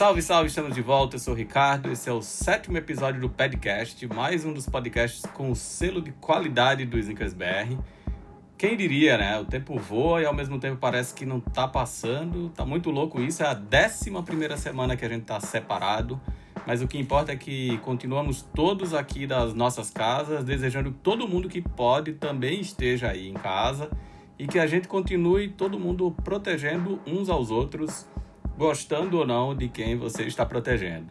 Salve, salve, estamos de volta. Eu sou o Ricardo. Esse é o sétimo episódio do podcast, mais um dos podcasts com o selo de qualidade do Snickers BR. Quem diria, né? O tempo voa e ao mesmo tempo parece que não tá passando. Tá muito louco isso. É a décima primeira semana que a gente tá separado. Mas o que importa é que continuamos todos aqui das nossas casas, desejando que todo mundo que pode também esteja aí em casa e que a gente continue todo mundo protegendo uns aos outros gostando ou não de quem você está protegendo.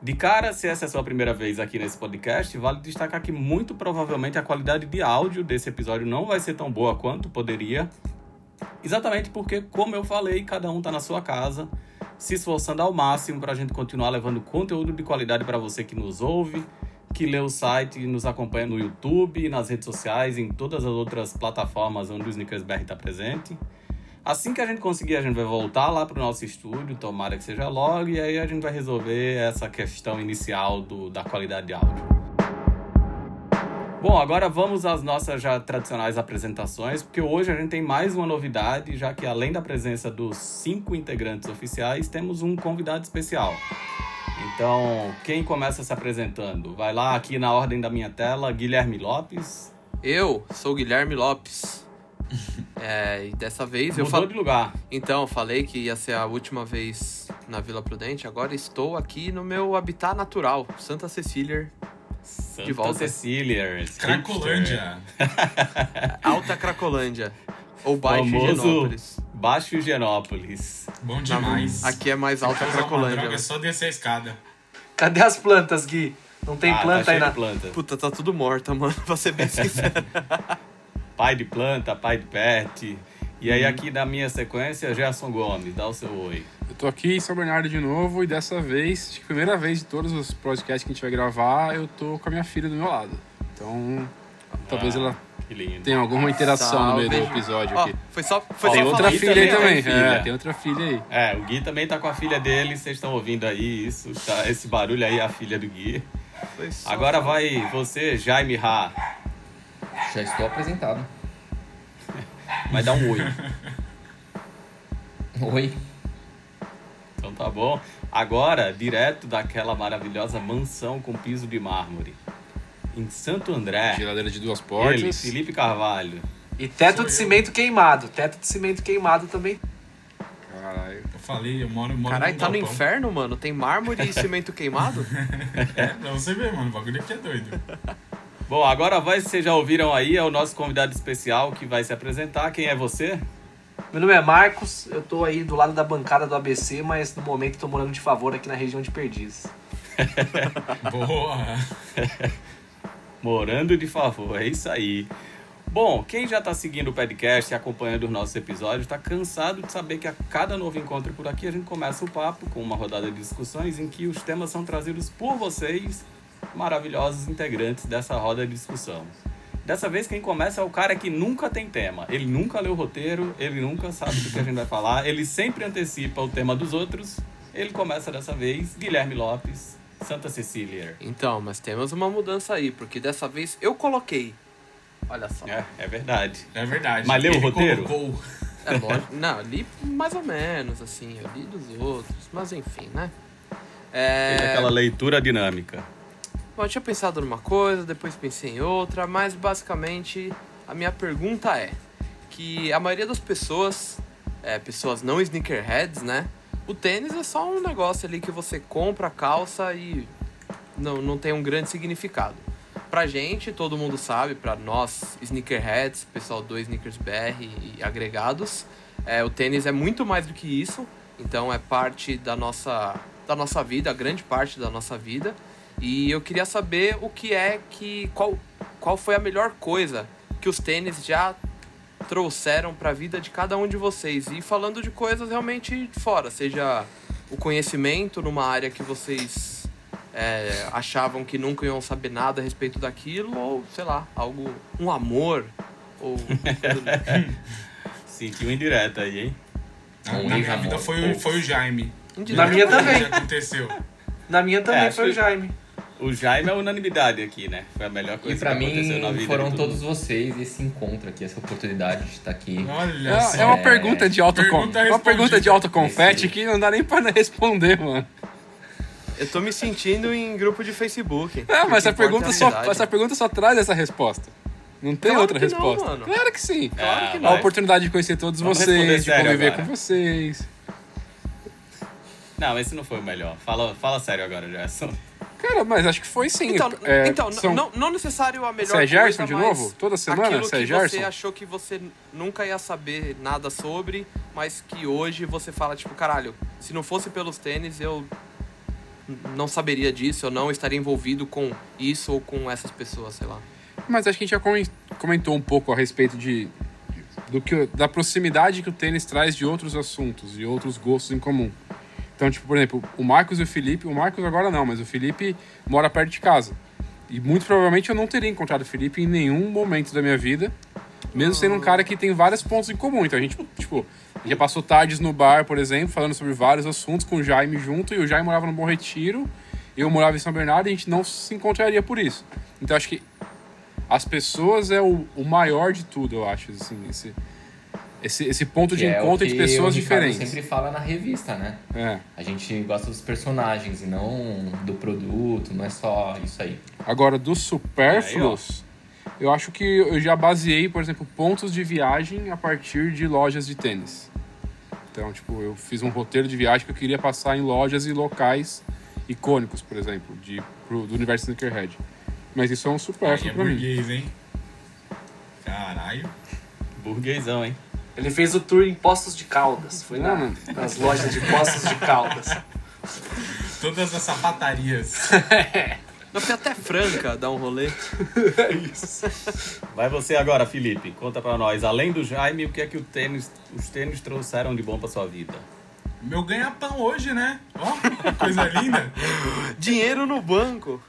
De cara, se essa é a sua primeira vez aqui nesse podcast, vale destacar que muito provavelmente a qualidade de áudio desse episódio não vai ser tão boa quanto poderia. Exatamente porque, como eu falei, cada um está na sua casa, se esforçando ao máximo para a gente continuar levando conteúdo de qualidade para você que nos ouve, que lê o site e nos acompanha no YouTube, nas redes sociais, em todas as outras plataformas onde o Snickers BR está presente. Assim que a gente conseguir, a gente vai voltar lá para o nosso estúdio, tomara que seja logo, e aí a gente vai resolver essa questão inicial do, da qualidade de áudio. Bom, agora vamos às nossas já tradicionais apresentações, porque hoje a gente tem mais uma novidade, já que além da presença dos cinco integrantes oficiais, temos um convidado especial. Então, quem começa se apresentando? Vai lá aqui na ordem da minha tela, Guilherme Lopes. Eu sou Guilherme Lopes. É, e dessa vez Mudou eu fal... de lugar. Então, falei que ia ser a última vez na Vila Prudente. Agora estou aqui no meu habitat natural, Santa Cecília. Santa De volta. Cecília. Cracolândia. Alta Cracolândia. Ou Baixo Famoso Higienópolis. Baixo Higienópolis. Bom demais. Aqui é mais Alta uma Cracolândia. droga, é só descer a escada. Cadê as plantas, Gui? Não tem Ah, planta tá aí na. planta. Puta, tá tudo morta, mano. Pra ser bem sincero. Pai de planta, pai de pet. E aí aqui na minha sequência, Gerson Gomes, dá o seu oi. Eu tô aqui em São Bernardo de novo e dessa vez, acho que a primeira vez de todos os podcasts que a gente vai gravar, eu tô com a minha filha do meu lado. Então, talvez Ah, ela Que lindo. tenha alguma interação no meio do Salve. episódio aqui. foi só, foi Ó, Tem só outra filha aí também também. tem filha. É, tem outra filha aí. É, o Gui também tá com a filha dele, vocês estão ouvindo aí isso, tá? Esse barulho aí é a filha do Gui. Foi só Agora vai você, Jaime Ra. Já estou apresentado. Vai dar um oi. Oi. Então tá bom. Agora, direto daquela maravilhosa mansão com piso de mármore. Em Santo André. Geladeira de duas Ele, portas. Felipe Carvalho. E teto Sou de eu. cimento queimado. Teto de cimento queimado também. Caralho. Eu falei, eu moro, moro Caralho, num tá no inferno, mano? Tem mármore e cimento queimado? É, pra você ver, mano. O bagulho aqui é doido. Bom, agora vai, vocês já ouviram aí, é o nosso convidado especial que vai se apresentar. Quem é você? Meu nome é Marcos, eu tô aí do lado da bancada do ABC, mas no momento tô morando de favor aqui na região de Perdizes. Boa. Morando de favor, é isso aí. Bom, quem já está seguindo o podcast e acompanhando os nossos episódios está cansado de saber que a cada novo encontro por aqui a gente começa o papo com uma rodada de discussões em que os temas são trazidos por vocês, maravilhosos integrantes dessa roda de discussão. Dessa vez quem começa é o cara que nunca tem tema. Ele nunca lê o roteiro, ele nunca sabe do que a gente vai falar, ele sempre antecipa o tema dos outros. Ele começa dessa vez, Guilherme Lopes, Santa Cecília. Então, mas temos uma mudança aí, porque dessa vez eu coloquei. Olha só. É, é verdade. É verdade. Mas leu o roteiro? colocou- É lógico. Não, li mais ou menos, assim. Eu li dos outros. Mas enfim, né? É... aquela leitura dinâmica. Bom, eu tinha pensado numa coisa, depois pensei em outra, mas basicamente a minha pergunta é que a maioria das pessoas, é, pessoas não sneakerheads, né? O tênis é só um negócio ali que você compra a calça e não, não tem um grande significado. Pra gente, todo mundo sabe, pra nós sneakerheads, pessoal do Sneakers BR e agregados, é, o tênis é muito mais do que isso. Então é parte da nossa, da nossa vida, grande parte da nossa vida. E eu queria saber o que é que. qual, qual foi a melhor coisa que os tênis já trouxeram para a vida de cada um de vocês. E falando de coisas realmente fora, seja o conhecimento numa área que vocês é, achavam que nunca iam saber nada a respeito daquilo, ou sei lá, algo. um amor. Ou. Sentiu indireta aí, hein? Na, na minha vida foi, o- foi o Jaime. Na minha também. Aconteceu. Na minha também É, foi o que- Jaime. O Jaime é unanimidade aqui, né? Foi a melhor coisa E pra que aconteceu na mim vida. foram todos vocês esse encontro aqui, essa oportunidade de estar aqui. Olha só. É, é uma pergunta de auto Pergunta uma pergunta de autoconfete Esse- que não dá nem pra responder, mano. Eu tô me sentindo em grupo de Facebook. É, mas essa que pergunta, é só, essa pergunta só traz essa resposta. Não tem Claro outra que não, resposta. mano. Claro que sim. Claro que Ah, não. A oportunidade de conhecer todos Vamos vocês, de conviver agora. com vocês. Não, esse não foi o melhor. Fala, fala sério agora, Gerson. Cara, mas acho que foi sim. Então, É, então são- não, não necessário a melhor Você é Gerson de novo? Toda semana? É que Gerson? você achou que você nunca ia saber nada sobre, mas que hoje você fala, tipo, caralho, se não fosse pelos tênis, eu não saberia disso, eu não estaria envolvido com isso ou com essas pessoas, sei lá. Mas acho que a gente já comen- comentou um pouco a respeito de do que da proximidade que o tênis traz de outros assuntos e outros gostos em comum. Então, tipo, por exemplo, o Marcos e o Felipe, o Marcos agora não, mas o Felipe mora perto de casa. E muito provavelmente eu não teria encontrado o Felipe em nenhum momento da minha vida, mesmo sendo um cara que tem vários pontos em comum. Então a gente, tipo, já passou tardes no bar, por exemplo, falando sobre vários assuntos com o Jaime junto, e o Jaime morava no Bom Retiro, eu morava em São Bernardo e a gente não se encontraria por isso. Então acho que as pessoas é o, o maior de tudo, eu acho, assim, esse, esse, esse ponto de é encontro de pessoas o Ricardo diferentes. sempre fala na revista, né? É. A gente gosta dos personagens e não do produto, não é só isso aí. Agora, dos supérfluos, eu acho que eu já baseei, por exemplo, pontos de viagem a partir de lojas de tênis. Então, tipo, eu fiz um roteiro de viagem que eu queria passar em lojas e locais icônicos, por exemplo, de, pro, do universo Sneakerhead. Mas isso é um Aí supérfluo é pra mim. burguês, hein? Caralho. Burguesão, hein? Ele fez o tour em Poços de Caldas. Foi Não, na, não. nas lojas de Poços de Caldas. Todas as sapatarias. Eu fui até Franca dar um rolê. Vai você agora, Felipe. Conta pra nós. Além do Jaime, o que é que o tênis, os tênis trouxeram de bom pra sua vida? Meu ganha-pão hoje, né? Ó, que coisa linda. Dinheiro no banco.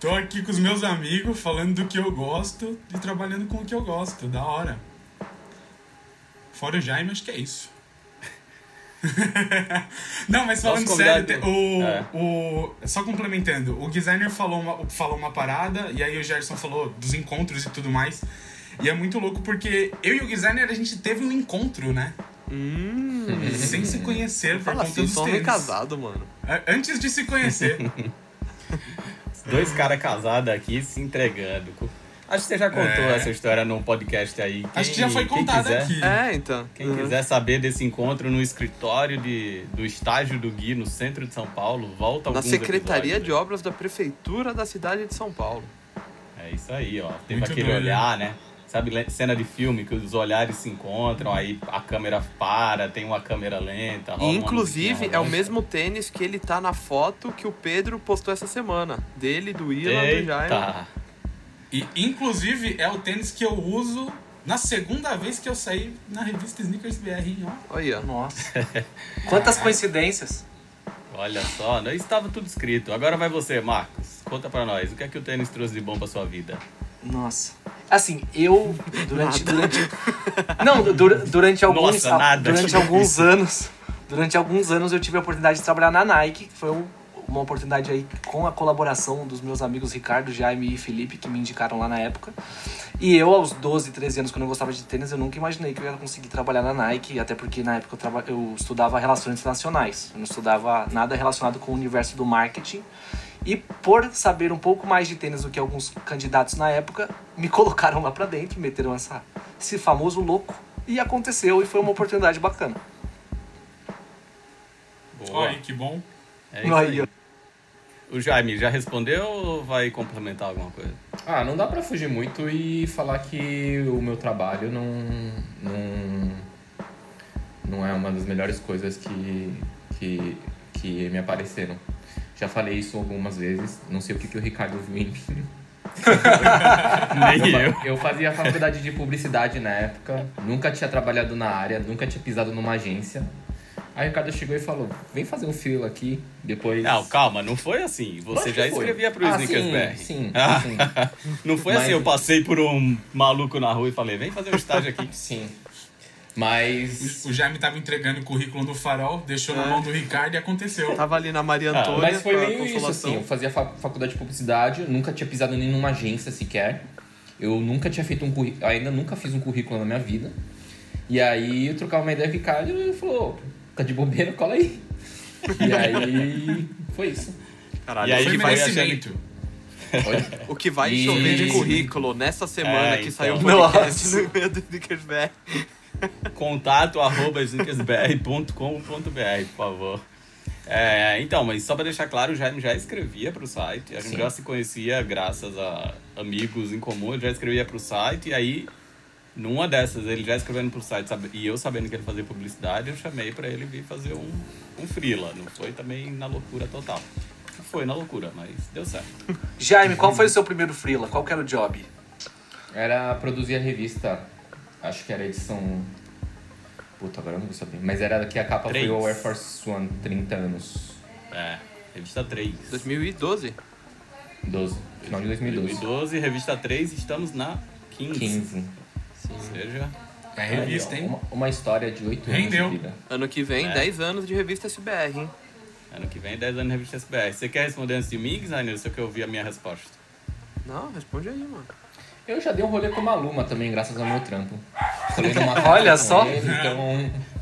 Tô aqui com os meus amigos falando do que eu gosto e trabalhando com o que eu gosto. Da hora. Fora o Jaime, acho que é isso. Não, mas falando Nosso sério, convidado- o, É. o. Só complementando, o designer falou uma, falou uma parada, e aí o Gerson falou dos encontros e tudo mais. E é muito louco porque eu e o designer a gente teve um encontro, né? Hum. Sem se conhecer por Fala conta assim, dos tênis. recasado, mano. A- Antes de se conhecer. Dois caras casados aqui se entregando. Acho que você já contou É. essa história num podcast aí. Acho que já foi quem contada aqui. É, então. Quem Uhum. quiser saber desse encontro no escritório de, do estágio do Gui no centro de São Paulo, volta Na Secretaria episódios de Obras da Prefeitura da cidade de São Paulo. É isso aí, ó. Teve Muito aquele doido, olhar, né? Sabe, cena de filme que os olhares se encontram, aí a câmera para, tem uma câmera lenta. rola uma inclusive, é o romântica. mesmo tênis que ele tá na foto que o Pedro postou essa semana. Dele, do Ilan, do Jaime. E, inclusive, é o tênis que eu uso na segunda vez que eu saí na revista Sneakers BR, hein, ó. Olha. Nossa. Quantas coincidências. Olha só, não estava tudo escrito. Agora vai você, Marcos. Conta pra nós, o que é que o tênis trouxe de bom pra sua vida? Nossa. Assim, eu durante durante Não, dura- durante alguns Nossa, nada, durante alguns isso. anos, durante alguns anos eu tive a oportunidade de trabalhar na Nike, que foi um- uma oportunidade aí com a colaboração dos meus amigos Ricardo, Jaime e Felipe que me indicaram lá na época. E eu aos 12, 13 anos quando eu gostava de tênis, eu nunca imaginei que eu ia conseguir trabalhar na Nike, até porque na época eu, traba- eu estudava relações internacionais. Eu não estudava nada relacionado com o universo do marketing. E por saber um pouco mais de tênis do que alguns candidatos na época, me colocaram lá pra dentro, meteram essa, esse famoso louco. E aconteceu e foi uma oportunidade bacana. Boa. Olha que bom. É isso Aí. O Jaime já respondeu ou vai complementar alguma coisa? Ah, não dá pra fugir muito e falar que o meu trabalho não, não, não é uma das melhores coisas que, que, que me apareceram. Já falei isso algumas vezes, não sei o que, que o Ricardo viu em mim. Nem eu. Eu fazia faculdade de publicidade na época, nunca tinha trabalhado na área, nunca tinha pisado numa agência. Aí o Ricardo chegou e falou: vem fazer um filo aqui, depois. Não, calma, não foi assim. Você já foi. escrevia pro ah, Snickers sim, BR. Sim, Ah. sim. Não foi Mas- assim, eu passei por um maluco na rua e falei, vem fazer um estágio aqui. Sim. Mas. O, o Jaime tava entregando o currículo no farol, deixou na É. mão do Ricardo e aconteceu. Tava ali na Maria Ah, Antônia. Mas foi meio isso, assim. Eu fazia fa- faculdade de publicidade, eu nunca tinha pisado nem numa agência sequer. Eu nunca tinha feito um currículo, ainda nunca fiz um currículo na minha vida. E aí eu trocava uma ideia com o Ricardo e ele falou: tá de bobeira, cola aí. E aí foi isso. Caralho, E aí Foi que vai o que vai E- chover de currículo nessa semana É, que então. saiu o Nossa. podcast no e-mail do Snickers BR. Contato arroba snickersbr.com.br, por favor. É, então, mas só pra deixar claro, o Jaime já escrevia pro site. A gente Sim. já se conhecia graças a amigos em comum. Ele já escrevia pro site. E aí, numa dessas, ele já escrevendo pro site sabe- e eu sabendo que ele fazia publicidade, eu chamei pra ele vir fazer um, um freela. Não foi também na loucura total. Foi na loucura, mas deu certo. Jaime, qual foi o seu primeiro freela? Qual que era o job? Era produzir a revista, acho que era a edição. Puta, agora eu não vou saber. Mas era que a capa Três. foi o Air Force One, 30 anos. É, revista 3. 2012. 12. Final de 2012. 2012, revista 3, estamos na 15. 15. Ou seja, É revista, hein? Uma, uma história de 8 anos Rendeu. de vida. Ano que vem, É. 10 anos de revista SBR, hein? ano que vem 10 anos na revista SBR. Você quer responder antes de mim, Designer? Você quer ouvir a minha resposta? Não, responde aí, mano. Eu já dei um rolê com uma Luma também, graças ao meu trampo. Olha só. ele, então.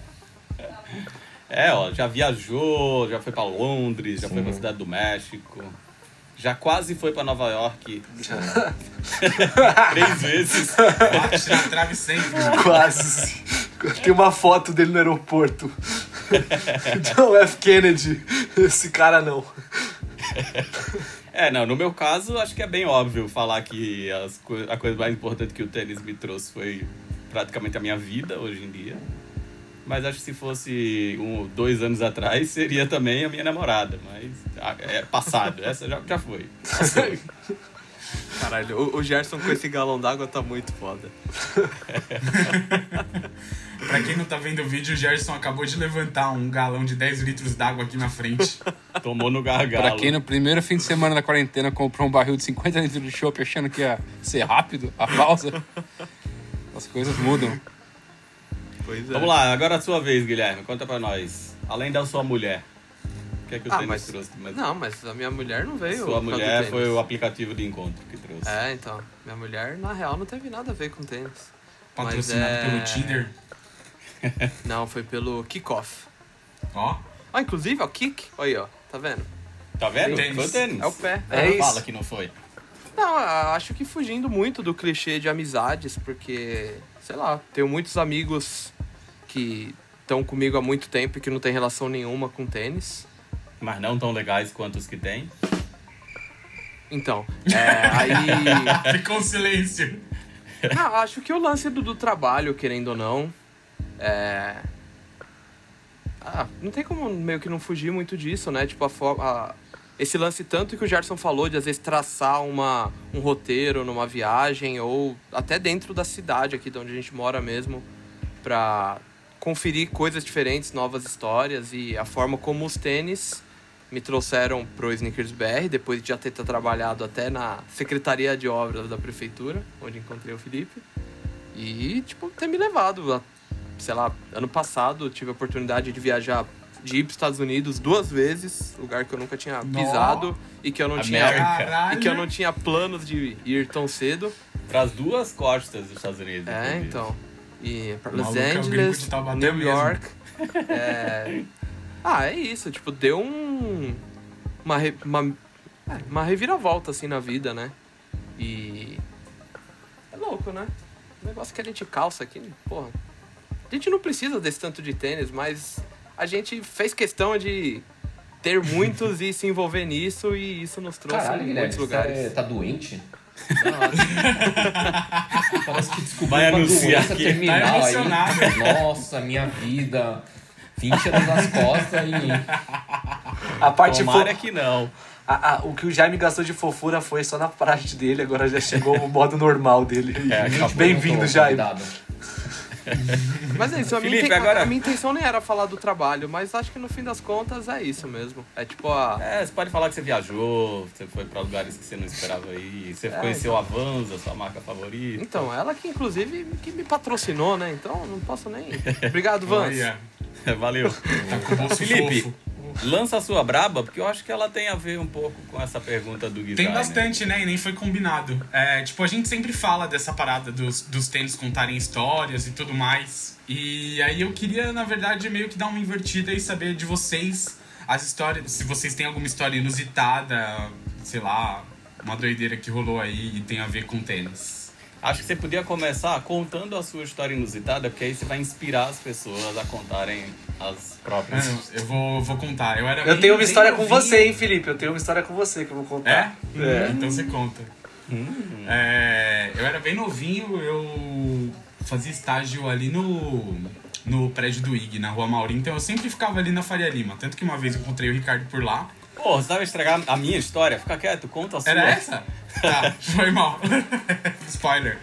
É, ó, já viajou, já foi pra Londres, já foi Sim. pra Cidade do México. Já quase foi pra Nova York três vezes. Bate na trave sempre. Quase. Tem uma foto dele no aeroporto. John F. Kennedy. Esse cara não. É, não, no meu caso, acho que é bem óbvio falar que as co- a coisa mais importante que o tênis me trouxe foi praticamente a minha vida hoje em dia. Mas acho que se fosse um, dois anos atrás, seria também a minha namorada. Mas ah, é passado, essa já, já foi. Caralho, o, o Gerson com esse galão d'água tá muito foda. Pra quem não tá vendo o vídeo, o Gerson acabou de levantar um galão de 10 litros d'água aqui na frente. Tomou no gargalo. Pra quem no primeiro fim de semana da quarentena comprou um barril de 50 litros de chopp achando que ia ser rápido a pausa, as coisas mudam. Pois é. Vamos lá, agora é a sua vez, Guilherme. Conta pra nós. Além da sua mulher, o que é que o Ah, tênis mas- trouxe? Mas Não, mas a minha mulher não veio. sua mulher tênis. foi o aplicativo de encontro que trouxe. É, então. Minha mulher, na real, não teve nada a ver com tênis. Patrocinado Mas é- pelo Tinder. Não, foi pelo Kickoff. Ó, Ah, inclusive, ó, Kick. Olha aí, ó. Tá vendo? Tá vendo? Tênis. Foi o tênis. É o pé. É isso. Fala que não foi. Não, acho que fugindo muito do clichê de amizades, porque, sei lá, tenho muitos amigos que estão comigo há muito tempo e que não tem relação nenhuma com tênis. Mas não tão legais quanto os que tem. Então, é, aí. ficou um silêncio. Não, acho que o lance do, do trabalho, querendo ou não, é. Ah, não tem como meio que não fugir muito disso, né? Tipo, a forma. Esse lance tanto que o Gerson falou de às vezes traçar uma, um roteiro numa viagem ou até dentro da cidade aqui de onde a gente mora mesmo pra conferir coisas diferentes, novas histórias e a forma como os tênis me trouxeram pro Sneakers BR depois de já ter trabalhado até na Secretaria de Obras da Prefeitura, onde encontrei o Felipe. E, tipo, ter me levado, a, sei lá, ano passado eu tive a oportunidade de viajar, de ir para Estados Unidos duas vezes, lugar que eu nunca tinha pisado e que eu não tinha América. Caralho. e que eu não tinha planos de ir tão cedo. Para as duas costas dos Estados Unidos. É, então. E pra Los é Angeles, New. York. é... Ah, é isso. Tipo, deu um... Uma, re- uma, é, uma reviravolta, assim, na vida, né? E... É louco, né? O negócio que a gente calça aqui, porra. A gente não precisa desse tanto de tênis, mas a gente fez questão de ter muitos e se envolver nisso, e isso nos trouxe Caralho, em muitos você lugares. é- tá doente? Parece que descobriu Vai uma anunciar doença aqui. terminal Tá aí. Nossa, minha vida. 20 anos nas costas e... A parte fo... Tomara que não. a- a- o que o Jaime gastou de fofura foi só na parte dele, agora já chegou o modo normal dele. É. Bem-vindo, Jaime. convidado. Mas é isso, a minha, Felipe, inten- agora- a minha intenção nem era falar do trabalho, mas acho que no fim das contas é isso mesmo. É tipo a. É, você pode falar que você viajou, você foi pra lugares que você não esperava ir, você conheceu a Avanza, sua marca favorita. Então, ela que inclusive que me patrocinou, né? Então não posso nem. Obrigado. Olha, Valeu. tá com o Felipe, fofo. Lança a sua braba, porque eu acho que ela tem a ver um pouco com essa pergunta do Guilherme. Tem bastante, né? E nem foi combinado. É, tipo, a gente sempre fala dessa parada dos, dos tênis contarem histórias e tudo mais. E aí eu queria, na verdade, meio que dar uma invertida e saber de vocês as histórias. Se vocês têm alguma história inusitada, sei lá, uma doideira que rolou aí e tem a ver com tênis. Acho que você podia começar contando a sua história inusitada, porque aí você vai inspirar as pessoas a contarem as próprias. Mano, eu vou, vou contar. Eu, era Eu tenho uma história com você, hein, Felipe? Eu tenho uma história com você que eu vou É? contar. É. Então você conta. É, eu era bem novinho, eu fazia estágio ali no, no prédio do IG, na Rua Maurim, então eu sempre ficava ali na Faria Lima. Tanto que uma vez eu encontrei o Ricardo por lá. Pô, você vai estragar a minha história? Fica quieto, conta a sua. Era essa? Tá, foi mal. Spoiler.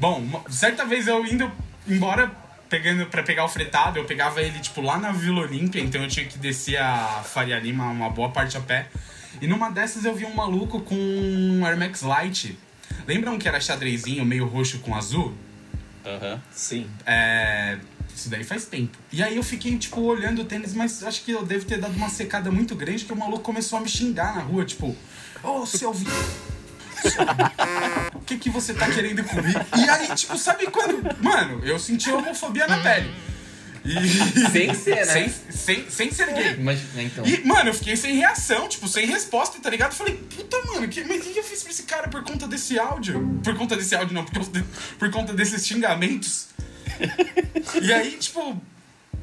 Bom, certa vez eu indo embora pegando para pegar o fretado, eu pegava ele tipo lá na Vila Olímpia, então eu tinha que descer a Faria Lima uma boa parte a pé. E numa dessas eu vi um maluco com um Air Max Light. Lembram que era xadrezinho meio roxo com azul? Aham. Sim. É. Isso daí faz tempo. E aí eu fiquei, tipo, olhando o tênis, mas acho que eu devo ter dado uma secada muito grande que o maluco começou a me xingar na rua, tipo, ô seu vi. O que que você tá querendo comigo? E aí, tipo, sabe quando. Mano, eu senti homofobia na pele. E. Sem ser, né? Sem, sem, sem ser gay. Imagina, então. E, mano, eu fiquei sem reação, tipo, sem resposta, tá ligado? Eu falei, puta, mano, que, mas o que eu fiz pra esse cara por conta desse áudio? Por conta desse áudio, não, por conta desses xingamentos. E aí, tipo,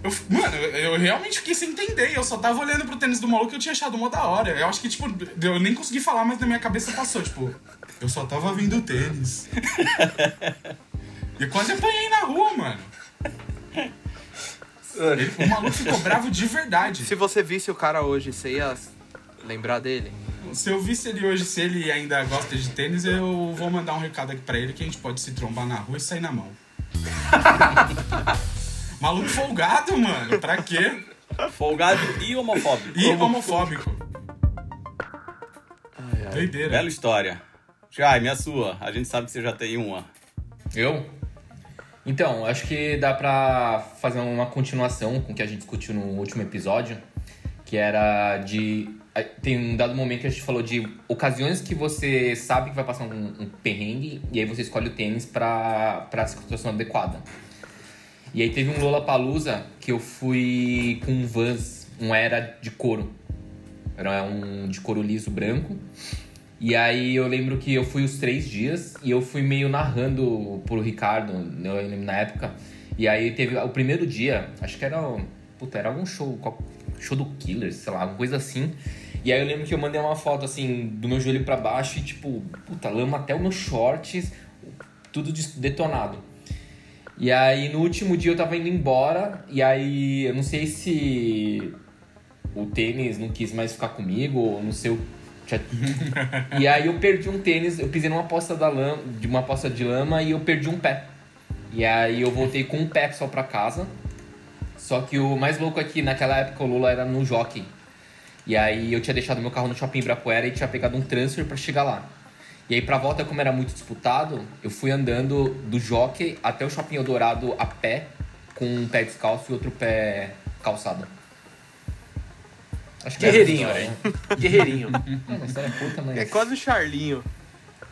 eu, mano, eu, realmente fiquei sem entender. Eu só tava olhando pro tênis do maluco que eu tinha achado mó da hora. Eu acho que, tipo, eu nem consegui falar, mas na minha cabeça passou, tipo, eu só tava vendo o tênis. e quase apanhei na rua, mano. Ele- o maluco ficou bravo de verdade. Se você visse o cara hoje, você ia lembrar dele? Se eu visse ele hoje, se ele ainda gosta de tênis, eu vou mandar um recado aqui pra ele que a gente pode se trombar na rua e sair na mão. Maluco folgado, mano. Pra quê? Folgado e homofóbico. E homofóbico. Doideira. Bela história. Jaime, a sua. A gente sabe que você já tem uma. Eu? Então, acho que dá pra fazer uma continuação com o que a gente discutiu no último episódio, que era de. Tem um dado momento que a gente falou de ocasiões que você sabe que vai passar um, um perrengue e aí você escolhe o tênis pra, pra situação adequada. E aí teve um Lollapalooza que eu fui com um Vans, um Era de couro. Era um de couro liso branco. E aí eu lembro que eu fui os três dias e eu fui meio narrando pro Ricardo, lembro na época. E aí teve o primeiro dia, acho que era, puta, era algum show, show do Killers, sei lá, alguma coisa assim. E aí eu lembro que eu mandei uma foto assim, do meu joelho pra baixo e tipo, puta, lama até os meus shorts, tudo detonado. E aí no último dia eu tava indo embora e aí eu não sei se o tênis não quis mais ficar comigo, ou não sei o e aí eu perdi um tênis, eu pisei numa poça da lama, de uma poça de lama e eu perdi um pé. E aí eu voltei com um pé só pra casa. Só que o mais louco é que naquela época o Lula era no jockey. E aí eu tinha deixado meu carro no shopping Ibirapuera e tinha pegado um transfer pra chegar lá. E aí pra volta, como era muito disputado, eu fui andando do jockey até o shopping Eldorado a pé, com um pé descalço e outro pé calçado. Acho que Guerreirinho, é a história. Guerreirinho. É uma história curta, mas... É quase o Charlinho.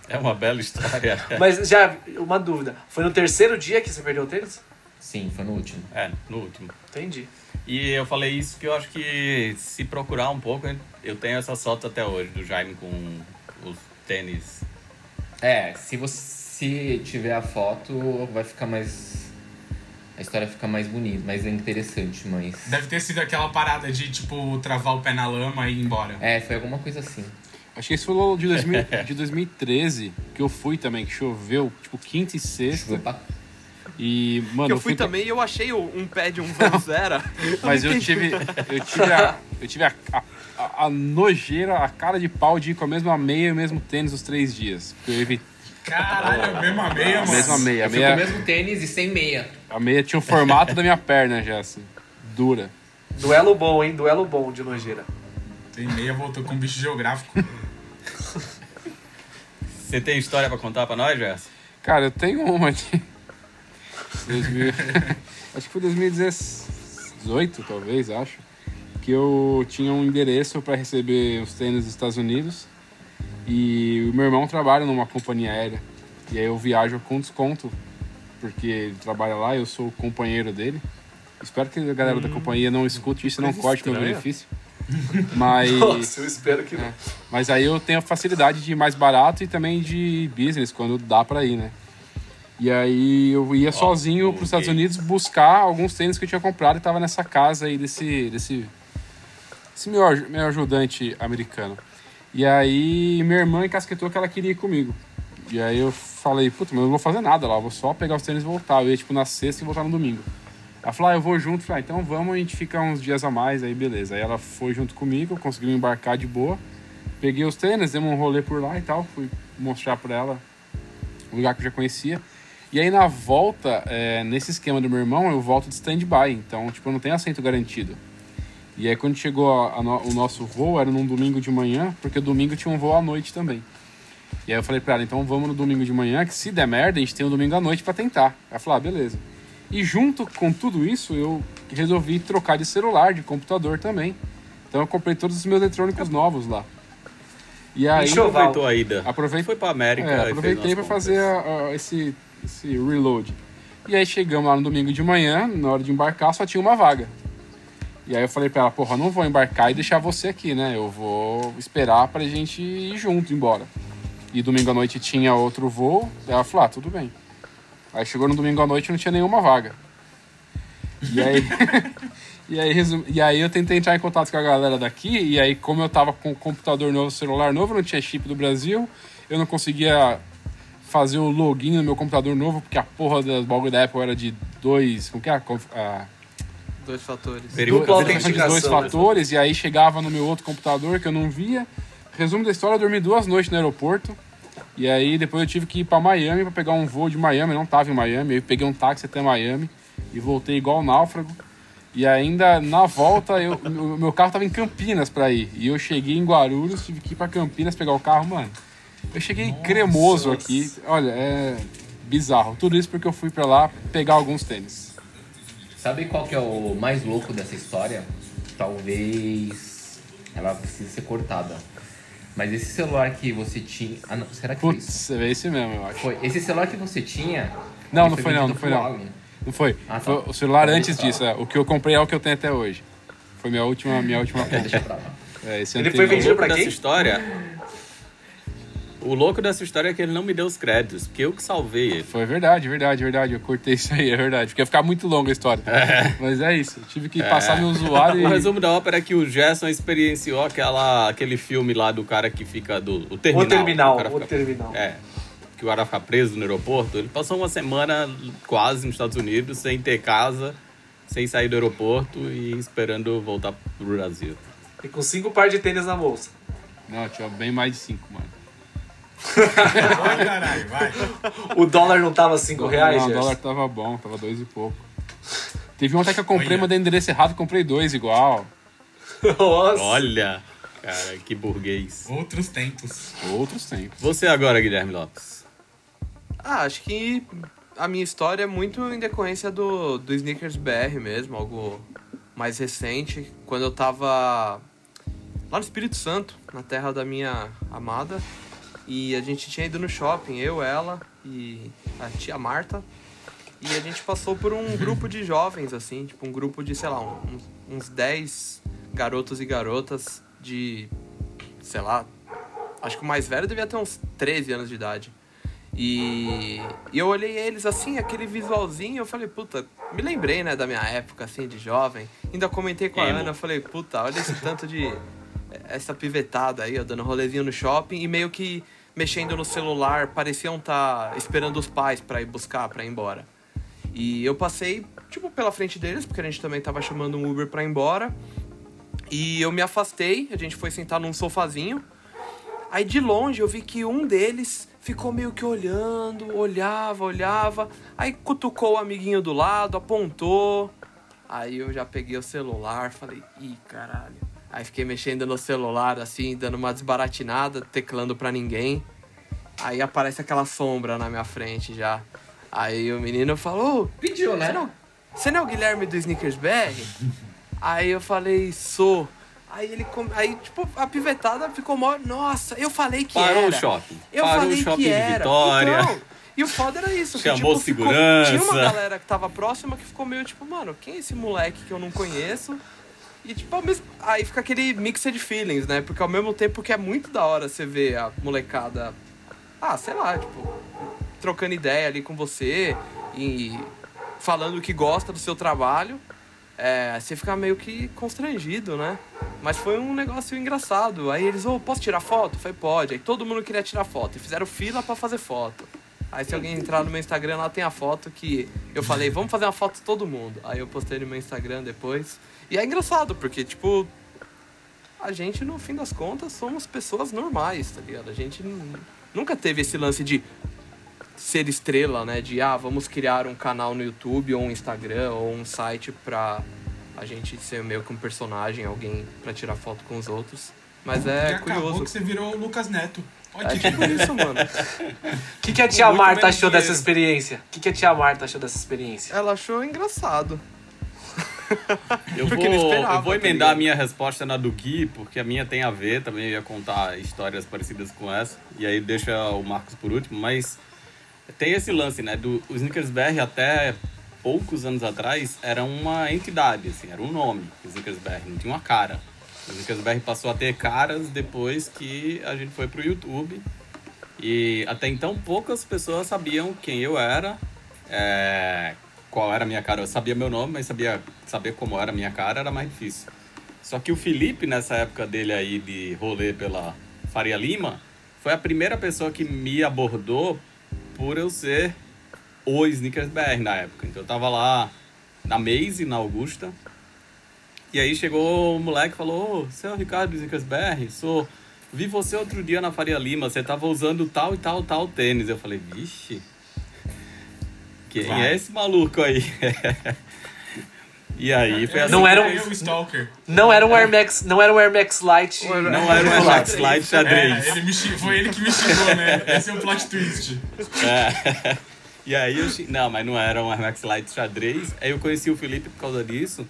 É uma bela história. Mas já, uma dúvida. Foi no terceiro dia que você perdeu o tênis? Sim, foi no último. É, no último. Entendi. E eu falei isso que eu acho que se procurar um pouco, eu tenho essas fotos até hoje do Jaime com os tênis. É, se você tiver a foto, vai ficar mais. a história fica mais bonita, mais interessante, mas. Deve ter sido aquela parada de, tipo, travar o pé na lama e ir embora. É, foi alguma coisa assim. Acho que esse foi o de, 2000, de 2013, que eu fui também, que choveu, tipo, quinta e sexta. Choveu pra- E, mano, Que eu fui tra- também e eu achei um pé de um Vanzera. Mas eu tive, eu tive, a, eu tive a, a, a- nojeira, a cara de pau de ir com a mesma meia e o mesmo tênis os três dias. Eu evitei Caralho, a mesma meia, mano. mesma meia. A Eu fui com o meia, mesmo tênis e sem meia. a meia tinha o formato da minha perna já, assim. Dura. Duelo bom, hein? Duelo bom de nojeira. Tem meia, voltou com bicho geográfico. Você tem história pra contar pra nós, Gerson? Cara, eu tenho uma aqui. 2000 acho que foi 2018, talvez, acho. Que eu tinha um endereço para receber os tênis dos Estados Unidos. E o meu irmão trabalha numa companhia aérea. E aí eu viajo com desconto. Porque ele trabalha lá, eu sou o companheiro dele. Espero que a galera da companhia não escute isso e não corte meu estranha. benefício. Mas. Nossa, eu espero que não. Mas aí eu tenho a facilidade de ir mais barato e também de business, quando dá pra ir, né? E aí eu ia sozinho ok. pros Estados Unidos buscar alguns tênis que eu tinha comprado e tava nessa casa aí desse, desse, desse meu, meu ajudante americano. E aí minha irmã encasquetou que ela queria ir comigo. E aí eu falei, puta, mas eu não vou fazer nada lá, eu vou só pegar os tênis e voltar. Eu ia tipo na sexta e voltar no domingo. Ela falou, ah, eu vou junto. Eu Falei, ah, então vamos, a gente fica uns dias a mais, aí beleza. Aí ela foi junto comigo, conseguiu embarcar de boa. Peguei os tênis, demos um rolê por lá e tal, fui mostrar pra ela um lugar que eu já conhecia. E aí na volta, é, nesse esquema do meu irmão, eu volto de stand-by, então tipo, eu não tenho assento garantido. E aí quando chegou a- a no- o nosso voo, era num domingo de manhã, porque domingo tinha um voo à noite também. E aí eu falei pra ela, então vamos no domingo de manhã, que se der merda, a gente tem o domingo à noite pra tentar. Ela falou, ah, beleza. E junto com tudo isso, eu resolvi trocar de celular, de computador também. Então eu comprei todos os meus eletrônicos novos lá. E aí. Aproveitou a ida. Aproveitei- Foi pra América. é, aproveitei pra fazer a- a- esse, esse reload. E aí chegamos lá no domingo de manhã, na hora de embarcar, só tinha uma vaga. E aí eu falei pra ela, porra, não vou embarcar e deixar você aqui, né? Eu vou esperar pra gente ir junto embora. E domingo à noite tinha outro voo, ela falou, ah, tudo bem. Aí chegou no domingo à noite e não tinha nenhuma vaga. E aí, e, aí, resum- e aí eu tentei entrar em contato com a galera daqui, e aí como eu tava com computador novo, celular novo, não tinha chip do Brasil, eu não conseguia fazer o login no meu computador novo, porque a porra das bagulho da Apple era de dois. Como que é? a Dois fatores. Dupla dois autenticação, né? fatores, e aí chegava no meu outro computador que eu não via. Resumo da história, eu dormi duas noites no aeroporto. E aí depois eu tive que ir pra Miami pra pegar um voo de Miami, eu não tava em Miami, aí eu peguei um táxi até Miami e voltei igual náufrago. E ainda na volta, eu, o meu carro tava em Campinas pra ir. E eu cheguei em Guarulhos, tive que ir pra Campinas pegar o carro, mano. Eu cheguei cremoso aqui. Olha, é bizarro. Tudo isso porque eu fui pra lá pegar alguns tênis. Sabe qual que é o mais louco dessa história? Talvez ela precise ser cortada. Mas esse celular que você tinha. Ah, não, será que foi isso? Putz, é esse mesmo, eu acho. Foi. Esse celular que você tinha. Não, não foi não, não foi não. Não foi. Ah, tá. Foi o celular antes disso. é. O que eu comprei é o que eu tenho até hoje. Foi minha última, minha última compra. Deixa pra lá. É, esse Ele foi vendido pra quem? história. O louco dessa história é que ele não me deu os créditos, porque eu que salvei ele. Foi verdade, verdade, verdade. Eu cortei isso aí, é verdade. Porque ia ficar muito longa a história. Mas é isso. Eu tive que passar meu usuário O e. resumo da ópera é que o Gerson experienciou aquela, aquele filme lá do cara que fica do. O terminal. O terminal, o cara o fica- terminal. É. Que o cara fica preso no aeroporto. Ele passou uma semana quase nos Estados Unidos, sem ter casa, sem sair do aeroporto e esperando voltar pro Brasil. E com cinco par de tênis na bolsa. Não, tinha bem mais de cinco, mano. Vai, caralho, vai. O dólar não tava cinco reais, Não, o dólar tava bom, tava dois e pouco. Teve um até que eu comprei, Olha. mandei endereço errado, comprei dois igual. Nossa. Olha, cara, que burguês. Outros tempos. Outros tempos. Você agora, Guilherme Lopes. Ah, acho que a minha história é muito em decorrência do, do Sneakers BR mesmo, algo mais recente. Quando eu tava lá no Espírito Santo, na terra da minha amada, e a gente tinha ido no shopping, eu, ela e a tia Marta. E a gente passou por um grupo de jovens, assim, tipo um grupo de, sei lá, uns, uns 10 garotos e garotas de, sei lá, acho que o mais velho devia ter uns 13 anos de idade. E, e eu olhei eles assim, aquele visualzinho, eu falei, puta, me lembrei, né, da minha época, assim, de jovem. Ainda comentei com a Emo. Ana, eu falei, puta, olha esse tanto de. Essa pivetada aí, ó, dando rolezinho no shopping e meio que mexendo no celular, pareciam estar esperando os pais pra ir buscar, pra ir embora. E eu passei, tipo, pela frente deles, porque a gente também tava chamando um Uber pra ir embora. E eu me afastei, a gente foi sentar num sofazinho. Aí de longe eu vi que um deles ficou meio que olhando, olhava, olhava. Aí cutucou o amiguinho do lado, apontou. Aí eu já peguei o celular, falei, ih, caralho. Aí fiquei mexendo no celular, assim, dando uma desbaratinada, teclando pra ninguém. Aí aparece aquela sombra na minha frente já. Aí o menino falou, Pediu, você né? não, você não é o Guilherme do Snickers BR? aí eu falei, sou. Aí ele, aí tipo, a pivetada ficou mó, nossa, eu falei que Parou era. o shopping. Eu Parou falei o shopping que de era. Vitória. Então, e o foda era isso. que, Chamou tipo, ficou- segurança. tinha uma galera que tava próxima que ficou meio tipo, mano, quem é esse moleque que eu não conheço? E tipo, ao mesmo- aí fica aquele mixed feelings, né? Porque ao mesmo tempo que é muito da hora você ver a molecada, ah, sei lá, tipo, trocando ideia ali com você e falando que gosta do seu trabalho, é, você fica meio que constrangido, né? Mas foi um negócio engraçado. Aí eles, ô, posso tirar foto? Foi, pode. Aí todo mundo queria tirar foto. E fizeram fila pra fazer foto. Aí se alguém entrar no meu Instagram, lá tem a foto que eu falei, vamos fazer uma foto de todo mundo. Aí eu postei no meu Instagram depois. E é engraçado, porque, tipo, a gente, no fim das contas, somos pessoas normais, tá ligado? A gente nu- nunca teve esse lance de ser estrela, né? De, ah, vamos criar um canal no YouTube ou um Instagram ou um site pra a gente ser meio que um personagem, alguém pra tirar foto com os outros. Mas e é acabou curioso. que você virou o Lucas Neto. Olha É que isso, mano. O que, que a tia Muito Marta achou dessa dinheiro. experiência? O que, que a tia Marta achou dessa experiência? Ela achou engraçado. Eu vou, esperava, eu vou tá emendar a minha resposta na do Gui, porque a minha tem a ver, também eu ia contar histórias parecidas com essa, e aí deixa o Marcos por último, mas tem esse lance, né, do o Snickers BR até poucos anos atrás era uma entidade, assim, era um nome, o Snickers BR, não tinha uma cara. O Snickers BR passou a ter caras depois que a gente foi pro YouTube, e até então poucas pessoas sabiam quem eu era, é, qual era a minha cara. Eu sabia meu nome, mas sabia saber como era a minha cara era mais difícil. Só que o Felipe, nessa época dele aí de rolê pela Faria Lima, foi a primeira pessoa que me abordou por eu ser o Snickers BR na época. Então eu tava lá na Maze, na Augusta. E aí chegou o moleque e falou: Ô, você é o Ricardo do Snickers BR? Sou. Vi você outro dia na Faria Lima, você tava usando tal e tal, tal tênis. Eu falei, vixe. Quem Vai. é esse maluco aí? e aí foi assim. Não que era um- o Stalker. Não era um Air Max, não era um Air Max Light. Não era um Max Light xadrez. É, ele me foi ele que me xingou, né? Esse é o plot twist. É. E aí eu. Não, mas não era um Air Max Light xadrez. Aí eu conheci o Felipe por causa disso.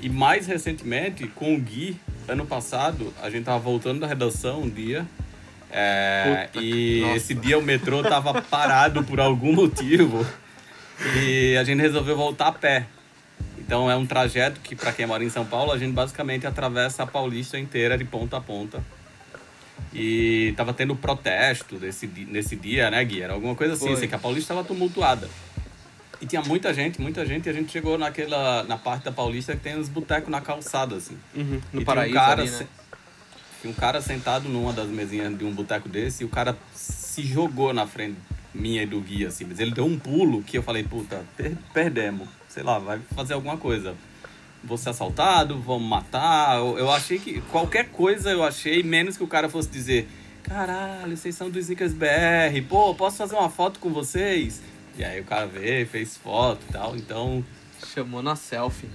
E mais recentemente, com o Gui, ano passado, a gente tava voltando da redação um dia. é, e nossa. esse dia o metrô tava parado por algum motivo. E a gente resolveu voltar a pé. Então é um trajeto que, para quem mora em São Paulo, a gente basicamente atravessa a Paulista inteira de ponta a ponta. E tava tendo protesto desse, di- nesse dia, né, Gui? Era alguma coisa assim, assim, que a Paulista tava tumultuada. E tinha muita gente, muita gente, e a gente chegou naquela, na parte da Paulista que tem os botecos na calçada, assim. Uhum, no E paraíso tinha um cara, ali, né? tinha um cara sentado numa das mesinhas de um boteco desse e o cara se jogou na frente minha e do guia, assim. Mas ele deu um pulo que eu falei, puta, per perdemos. Sei lá, vai fazer alguma coisa. Vou ser assaltado, vamos matar. Eu, eu achei que qualquer coisa eu achei, menos que o cara fosse dizer, caralho, vocês são do Snickers BR, pô, posso fazer uma foto com vocês? E aí o cara veio, fez foto e tal. Então, Chamou na selfie.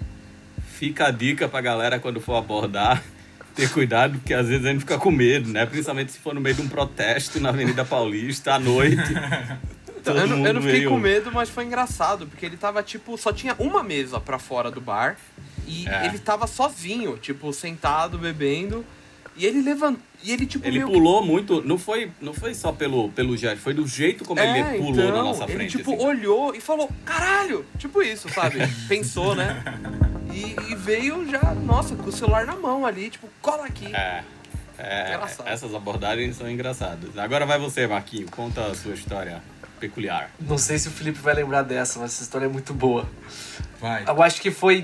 fica a dica pra galera quando for abordar. Ter cuidado, porque às vezes a gente fica com medo, né? Principalmente se for no meio de um protesto na Avenida Paulista à noite. Todo eu, não, eu não fiquei meio- com medo, mas foi engraçado, porque ele tava, tipo, só tinha uma mesa pra fora do bar. E É. ele tava sozinho, tipo, sentado, bebendo. E ele levantou. E ele, tipo, Ele meio pulou muito, não foi, não foi só pelo, pelo gesto, foi do jeito como ele É, pulou então, na nossa Ele, frente. tipo, assim. olhou e falou, caralho! Tipo isso, sabe? Pensou, né? E, e veio já, nossa, com o celular na mão ali, tipo, cola aqui. É. É, Engraçado. essas abordagens são engraçadas. Agora vai você, Marquinho. Conta a sua história peculiar. Não sei se o Felipe vai lembrar dessa, mas essa história é muito boa. Vai. Eu acho que foi em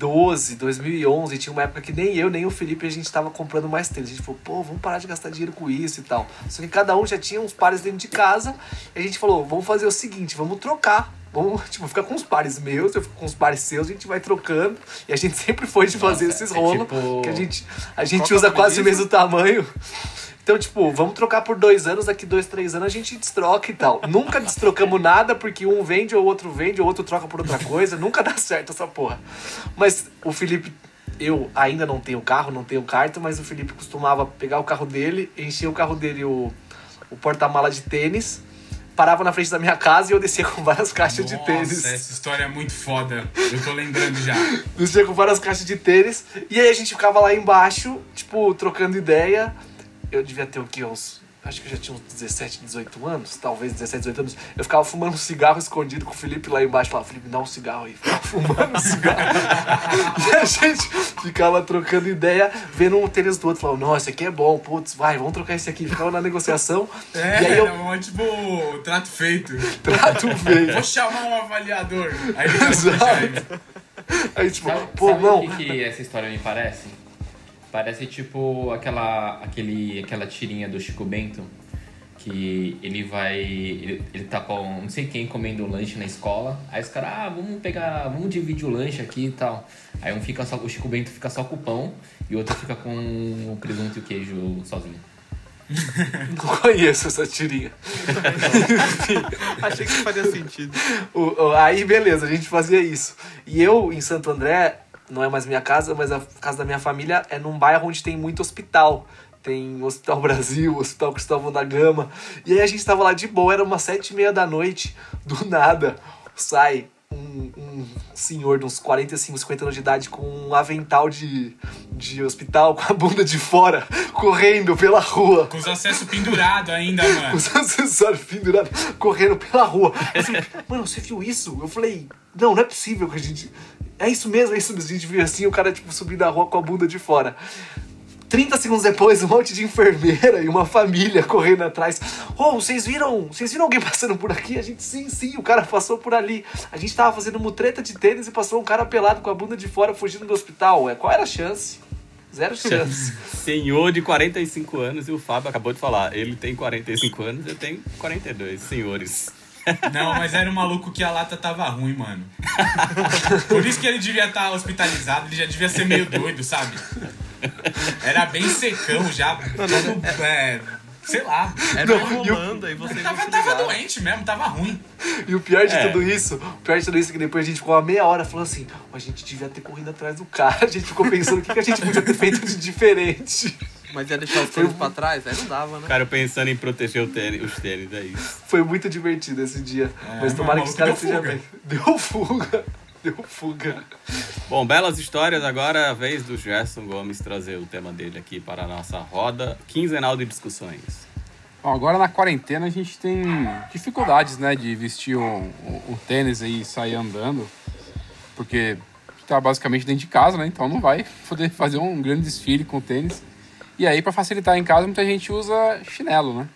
2012, 2011, tinha uma época que nem eu, nem o Felipe, a gente tava comprando mais tênis. A gente falou, pô, vamos parar de gastar dinheiro com isso e tal. Só que cada um já tinha uns pares dentro de casa, e a gente falou, vamos fazer o seguinte, vamos trocar. Vamos, tipo, ficar com os pares meus, eu fico com os pares seus, a gente vai trocando. E a gente sempre foi de fazer Nossa, esses é rolos, tipo- que a gente, a gente usa quase o mesmo tamanho. Então, tipo, vamos trocar por dois anos, daqui dois, três anos a gente destroca e tal. Nunca destrocamos nada porque um vende ou outro vende, ou outro troca por outra coisa. Nunca dá certo essa porra. Mas o Felipe, eu ainda não tenho carro, não tenho carta, mas o Felipe costumava pegar o carro dele, encher o carro dele o, o porta-mala de tênis, parava na frente da minha casa e eu descia com várias caixas de tênis. Nossa, essa história é muito foda. Eu tô lembrando já. Descia com várias caixas de tênis. E aí a gente ficava lá embaixo, tipo, trocando ideia. Eu devia ter o quê? Uns. Acho que eu já tinha uns 17, 18 anos, talvez 17, 18 anos. Eu ficava fumando um cigarro escondido com o Felipe lá embaixo. Falava, Felipe, dá um cigarro aí. Ficava fumando um cigarro. e a gente ficava trocando ideia, vendo um tênis do outro. Falava, nossa, esse aqui é bom, putz, vai, vamos trocar esse aqui. Ficava na negociação. É, e aí eu um tipo trato feito. trato veio. Vou chamar um avaliador. Aí ele Exato. Aí, tipo, Sabe, pô, sabe não. o que, que essa história me parece? Parece tipo aquela, aquele, aquela tirinha do Chico Bento que ele vai. Ele, ele tá com não sei quem comendo lanche na escola. Aí os caras, ah, vamos pegar. Vamos dividir o lanche aqui e tal. Aí um fica só. O Chico Bento fica só com o pão e o outro fica com o presunto e o queijo sozinho. Não conheço essa tirinha. Achei que faria sentido. O- o- aí, beleza, a gente fazia isso. E eu, em Santo André, não é mais minha casa, mas a casa da minha família é num bairro onde tem muito hospital. Tem Hospital Brasil, Hospital Cristóvão da Gama. E aí a gente tava lá de boa, era umas sete e meia da noite. Do nada, sai um, um senhor de uns 45, 50 anos de idade com um avental de, de hospital, com a bunda de fora, correndo pela rua Com os acessos pendurados ainda, mano. os acessórios pendurados, correndo pela rua. Eu falei, mano, você viu isso? Eu falei, não, não é possível que a gente. É isso mesmo, é isso mesmo. A gente viu assim, o cara, tipo, subindo a rua com a bunda de fora. 30 segundos depois, um monte de enfermeira e uma família correndo atrás. Oh, vocês viram? Vocês viram alguém passando por aqui? A gente, sim, sim, o cara passou por ali. A gente tava fazendo mutreta de tênis e passou um cara pelado com a bunda de fora fugindo do hospital. Ué, qual era a chance? Zero chance. Senhor de 45 anos e o Fábio acabou de falar. Ele tem 45 anos, eu tenho 42, senhores. Não, mas era um maluco que a lata tava ruim, mano. Por isso que ele devia estar hospitalizado, ele já devia ser meio doido, sabe? Era bem secão já. Todo, é, sei lá. Era Holanda e você Ele não tava, tava doente mesmo, tava ruim. E o pior de É. tudo isso, o pior de tudo isso é que depois a gente ficou uma meia hora falando assim, "Ó, a gente devia ter corrido atrás do cara, a gente ficou pensando o que, que a gente podia ter feito de diferente. Mas ia deixar os tênis pra trás? Aí não dava, O né? cara pensando em proteger o tênis, os tênis, é isso. Foi muito divertido esse dia. É, mas tomara que os caras fuga. bem. Deu fuga. Deu fuga. Bom, belas histórias. Agora é a vez do Gerson Gomes trazer o tema dele aqui para a nossa roda quinzenal de discussões. Bom, agora na quarentena a gente tem dificuldades, né, de vestir o, o, o tênis aí e sair andando, porque tá basicamente dentro de casa, né, então não vai poder fazer um grande desfile com o tênis. E aí, para facilitar em casa, muita gente usa chinelo, né.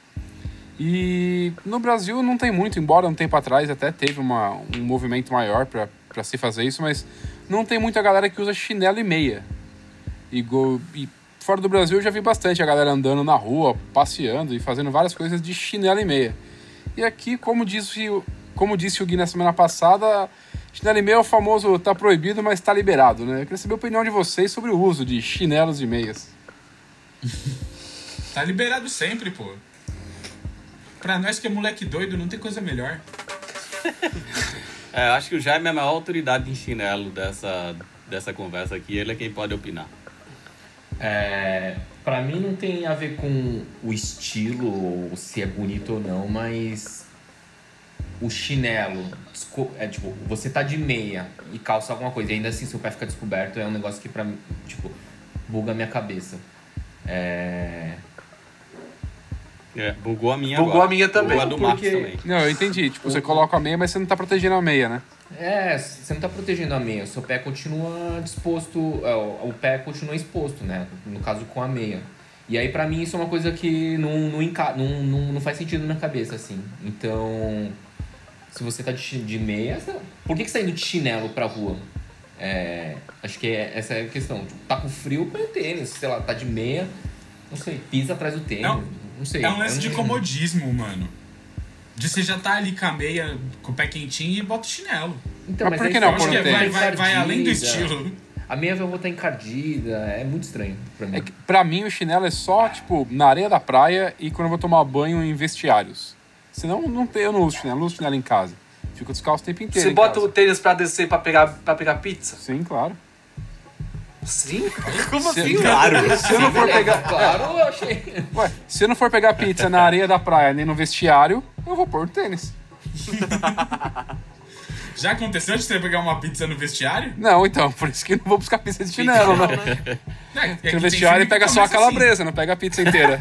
E no Brasil não tem muito, embora um tempo atrás até teve uma, um movimento maior para se fazer isso, mas não tem muita galera que usa chinelo e meia. E, go- e fora do Brasil eu já vi bastante a galera andando na rua, passeando e fazendo várias coisas de chinelo e meia. E aqui, como disse, o- como disse o Gui na semana passada, chinelo e meia é o famoso tá proibido, mas tá liberado, né? Eu queria saber a opinião de vocês sobre o uso de chinelos e meias. Tá liberado sempre, pô. Pra nós que é moleque doido, não tem coisa melhor. É, eu acho que o Jaime é a maior autoridade em chinelo dessa, dessa conversa aqui. Ele é quem pode opinar. É, para mim não tem a ver com o estilo, ou se é bonito ou não, mas o chinelo, é tipo, você tá de meia e calça alguma coisa, e ainda assim seu pé fica descoberto, é um negócio que pra mim, tipo, buga a minha cabeça. É, É, bugou a minha Bugou agora. a minha também. Bugou a do Marcos Porque- também. Não, eu entendi. Tipo, você coloca a meia, mas você não tá protegendo a meia, né? É, você não tá protegendo a meia, o seu pé continua disposto, é, o o pé continua exposto, né? No caso com a meia. E aí, pra mim, isso é uma coisa que não, não, enca... não, não, não faz sentido na cabeça, assim. Então, se você tá de, meia, você- por que, que você tá indo de chinelo pra rua? É, acho que é- essa é a questão. Tipo, tá com frio, põe o tênis. Sei lá, tá de meia, não sei, pisa atrás do tênis. Não, Não sei. É um lance de comodismo, mano. De você já tá ali com a meia, com o pé quentinho e bota o chinelo. Então, Mas por aí que não acho que vai, vai, vai além do estilo. A meia vai voltar encardida, é muito estranho pra mim. É que, pra mim, o chinelo é só, tipo, na areia da praia e quando eu vou tomar banho em vestiários. Senão, não tem, eu não uso chinelo, não uso chinelo em casa. Fico descalço o tempo inteiro. Você em bota casa. o tênis pra descer pra pegar, pra pegar pizza? Sim, claro. Sim? Como Se- assim? Claro. Se eu não for pegar. Claro, eu achei. Ué, se eu não for pegar pizza na areia da praia nem no vestiário, eu vou pôr o tênis. Já aconteceu de você pegar uma pizza no vestiário? Não, então, por isso que eu não vou buscar pizza de chinelo, né? É, é Porque que no vestiário pega só a assim. calabresa, não pega a pizza inteira.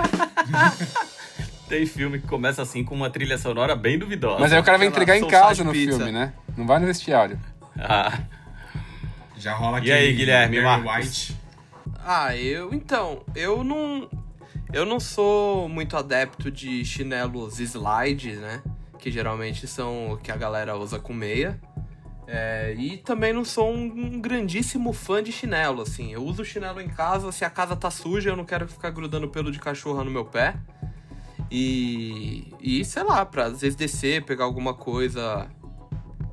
Tem filme que começa assim com uma trilha sonora bem duvidosa. Mas aí o cara vai entregar em casa no Pizza. filme, né? Não vai no vestiário. Ah, Já rola E aí, Guilherme? White. Ah, eu. Então, eu não. Eu não sou muito adepto de chinelos slide, né? Que geralmente são o que a galera usa com meia. É, e também não sou um, um grandíssimo fã de chinelo, assim. Eu uso chinelo em casa, se a casa tá suja, eu não quero ficar grudando pelo de cachorra no meu pé. E. E sei lá, pra às vezes descer, pegar alguma coisa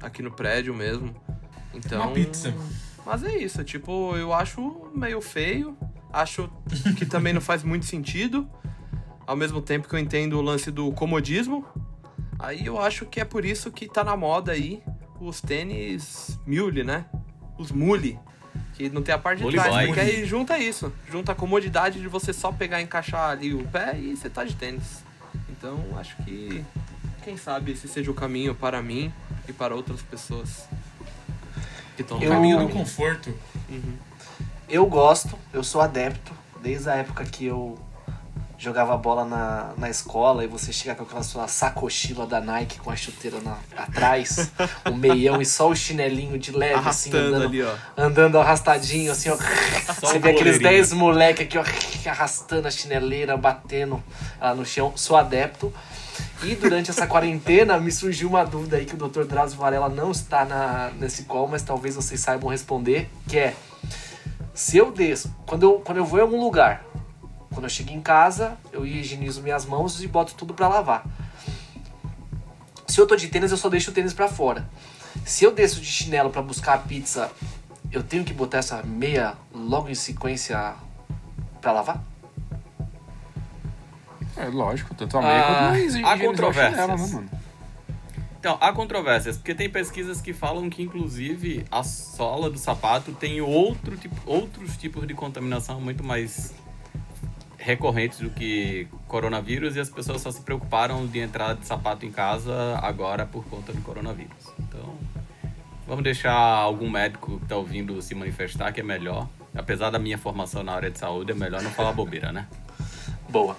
aqui no prédio mesmo. Então. Uma pizza. Mas é isso, tipo, eu acho meio feio. Acho que também não faz muito sentido. Ao mesmo tempo que eu entendo o lance do comodismo. Aí eu acho que é por isso que tá na moda aí os tênis mule, né? Os mule. Que não tem a parte de Mule trás. boy. Porque aí junta isso. Junta a comodidade de você só pegar e encaixar ali o pé e você tá de tênis. Então acho que. Quem sabe esse seja o caminho para mim e para outras pessoas que estão no O Eu- caminho do conforto. Eu gosto, eu sou adepto, desde a época que eu jogava bola na, na escola e você chega com aquela sua sacochila da Nike com a chuteira na, atrás, o meião e só o chinelinho de leve, assim, arrastando andando, ali, ó. andando arrastadinho, assim, ó. Você o vê aqueles goleirinho. 10 moleque aqui, ó, arrastando a chineleira, batendo lá no chão. Sou adepto. E durante essa quarentena me surgiu uma dúvida aí que o Dr. Drauzio Varela não está na, nesse call, mas talvez vocês saibam responder, que é se eu desço, quando eu, quando eu vou em algum lugar, quando eu chego em casa, eu higienizo minhas mãos e boto tudo pra lavar. Se eu tô de tênis, eu só deixo o tênis pra fora. Se eu desço de chinelo pra buscar a pizza, eu tenho que botar essa meia logo em sequência pra lavar? É lógico, tanto a meia Ah, quanto a há controvérsias. chinelo, né, mano? Então, há controvérsias, porque tem pesquisas que falam que, inclusive, a sola do sapato tem outro tipo, outros tipos de contaminação muito mais recorrentes do que coronavírus e as pessoas só se preocuparam de entrar de sapato em casa agora por conta do coronavírus. Então, vamos deixar algum médico que está ouvindo se manifestar que é melhor. Apesar da minha formação na área de saúde, é melhor não falar bobeira, né? Boa.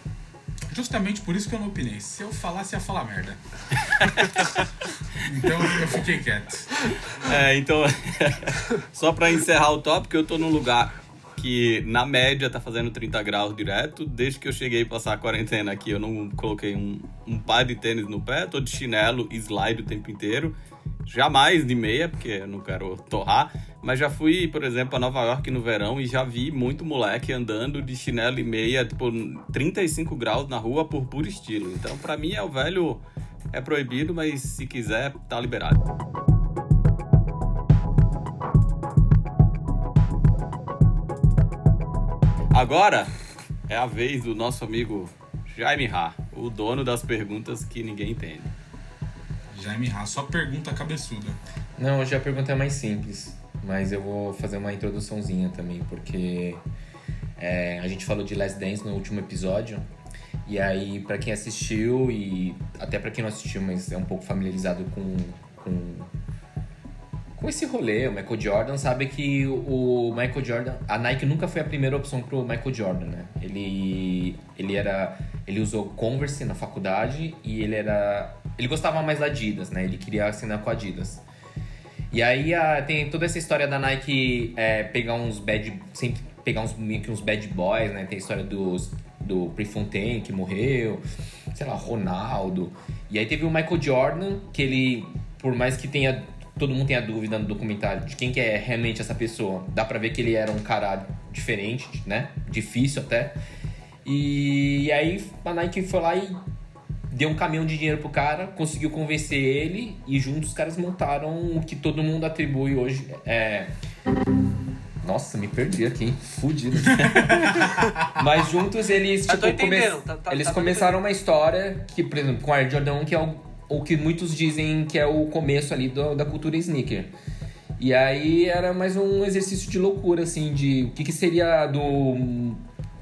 Justamente por isso que eu não opinei. Se eu falasse, ia falar merda. então eu fiquei quieto. É, então, só pra encerrar o tópico, eu tô num lugar que na média tá fazendo 30 graus direto. Desde que eu cheguei a passar a quarentena aqui, eu não coloquei um, um par de tênis no pé, tô de chinelo e slide o tempo inteiro. Jamais de meia, porque eu não quero torrar. Mas já fui, por exemplo, a Nova York no verão e já vi muito moleque andando de chinelo e meia, tipo, 35 graus na rua por puro estilo. Então, pra mim, é o velho. É proibido, mas se quiser, tá liberado. Agora é a vez do nosso amigo Jaime Ra, o dono das perguntas que ninguém entende. Jaime Ra, só pergunta cabeçuda. Não, hoje a pergunta é mais simples, mas eu vou fazer uma introduçãozinha também, porque é, a gente falou de Last Dance no último episódio, e aí pra quem assistiu e até pra quem não assistiu, mas é um pouco familiarizado com, com, com esse rolê, o Michael Jordan, sabe que o Michael Jordan, a Nike nunca foi a primeira opção pro Michael Jordan, né? Ele, ele era, ele usou Converse na faculdade e ele era, ele gostava mais da Adidas, né? Ele queria assinar com a Adidas. E aí a- tem toda essa história da Nike é, pegar uns bad. Sempre pegar uns, meio que uns bad boys, né? Tem a história dos do Prefontaine, que morreu, sei lá, Ronaldo. E aí teve o Michael Jordan, que ele, por mais que tenha todo mundo tenha dúvida no documentário de quem que é realmente essa pessoa, dá pra ver que ele era um cara diferente, né? Difícil até. E, e aí a Nike foi lá e deu um caminhão de dinheiro pro cara, conseguiu convencer ele e juntos os caras montaram o que todo mundo atribui hoje. É... Nossa, me perdi aqui, hein? Fudido. Mas juntos eles, tipo, come- tá- tá- eles tá começaram uma história que, por exemplo, com a Air Jordan 1, que é o, o que muitos dizem que é o começo ali do- da cultura sneaker. E aí era mais um exercício de loucura, assim, de o que, que seria do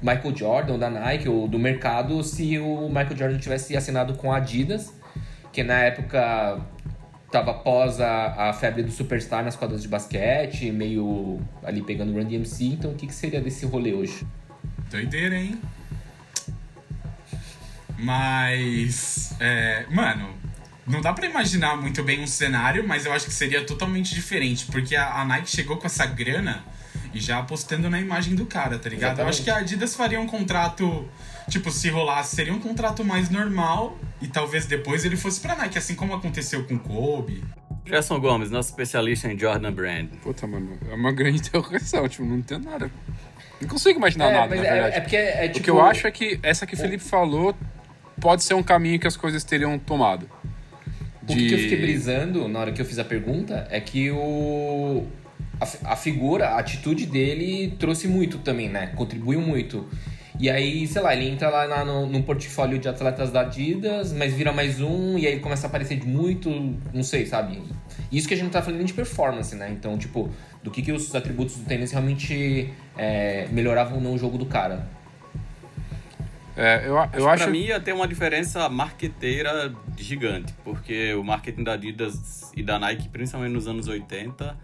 Michael Jordan, da Nike, ou do mercado, se o Michael Jordan tivesse assinado com a Adidas, que na época tava após a, a febre do Superstar nas quadras de basquete, meio ali pegando o Run DMC, então o que, que seria desse rolê hoje? Doideira, hein? Mas. É, mano, não dá pra imaginar muito bem um cenário, mas eu acho que seria totalmente diferente. Porque a, a Nike chegou com essa grana e já apostando na imagem do cara, tá ligado? Eu acho Exatamente. que a Adidas faria um contrato. Tipo, se rolasse, seria um contrato mais normal e talvez depois ele fosse pra Nike, assim como aconteceu com o Kobe. Gerson Gomes, nosso especialista em Jordan Brand. Puta, mano, é uma grande interrogação, tipo, não tem nada. Não consigo imaginar nada, mas na verdade. é, é porque é tipo... O que eu acho é que essa que o Felipe falou pode ser um caminho que as coisas teriam tomado. O que, que eu fiquei brisando na hora que eu fiz a pergunta é que o a, fi- a figura, a atitude dele trouxe muito também, né? Contribuiu muito. E aí, sei lá, ele entra lá na- no, no portfólio de atletas da Adidas, mas vira mais um, e aí ele começa a aparecer de muito, não sei, sabe? Isso que a gente não tá falando de performance, né? Então, tipo, do que, que os atributos do tênis realmente é, melhoravam ou não o jogo do cara. É, eu, eu acho. mim ia ter uma diferença marqueteira gigante, porque o marketing da Adidas e da Nike, principalmente nos anos 80,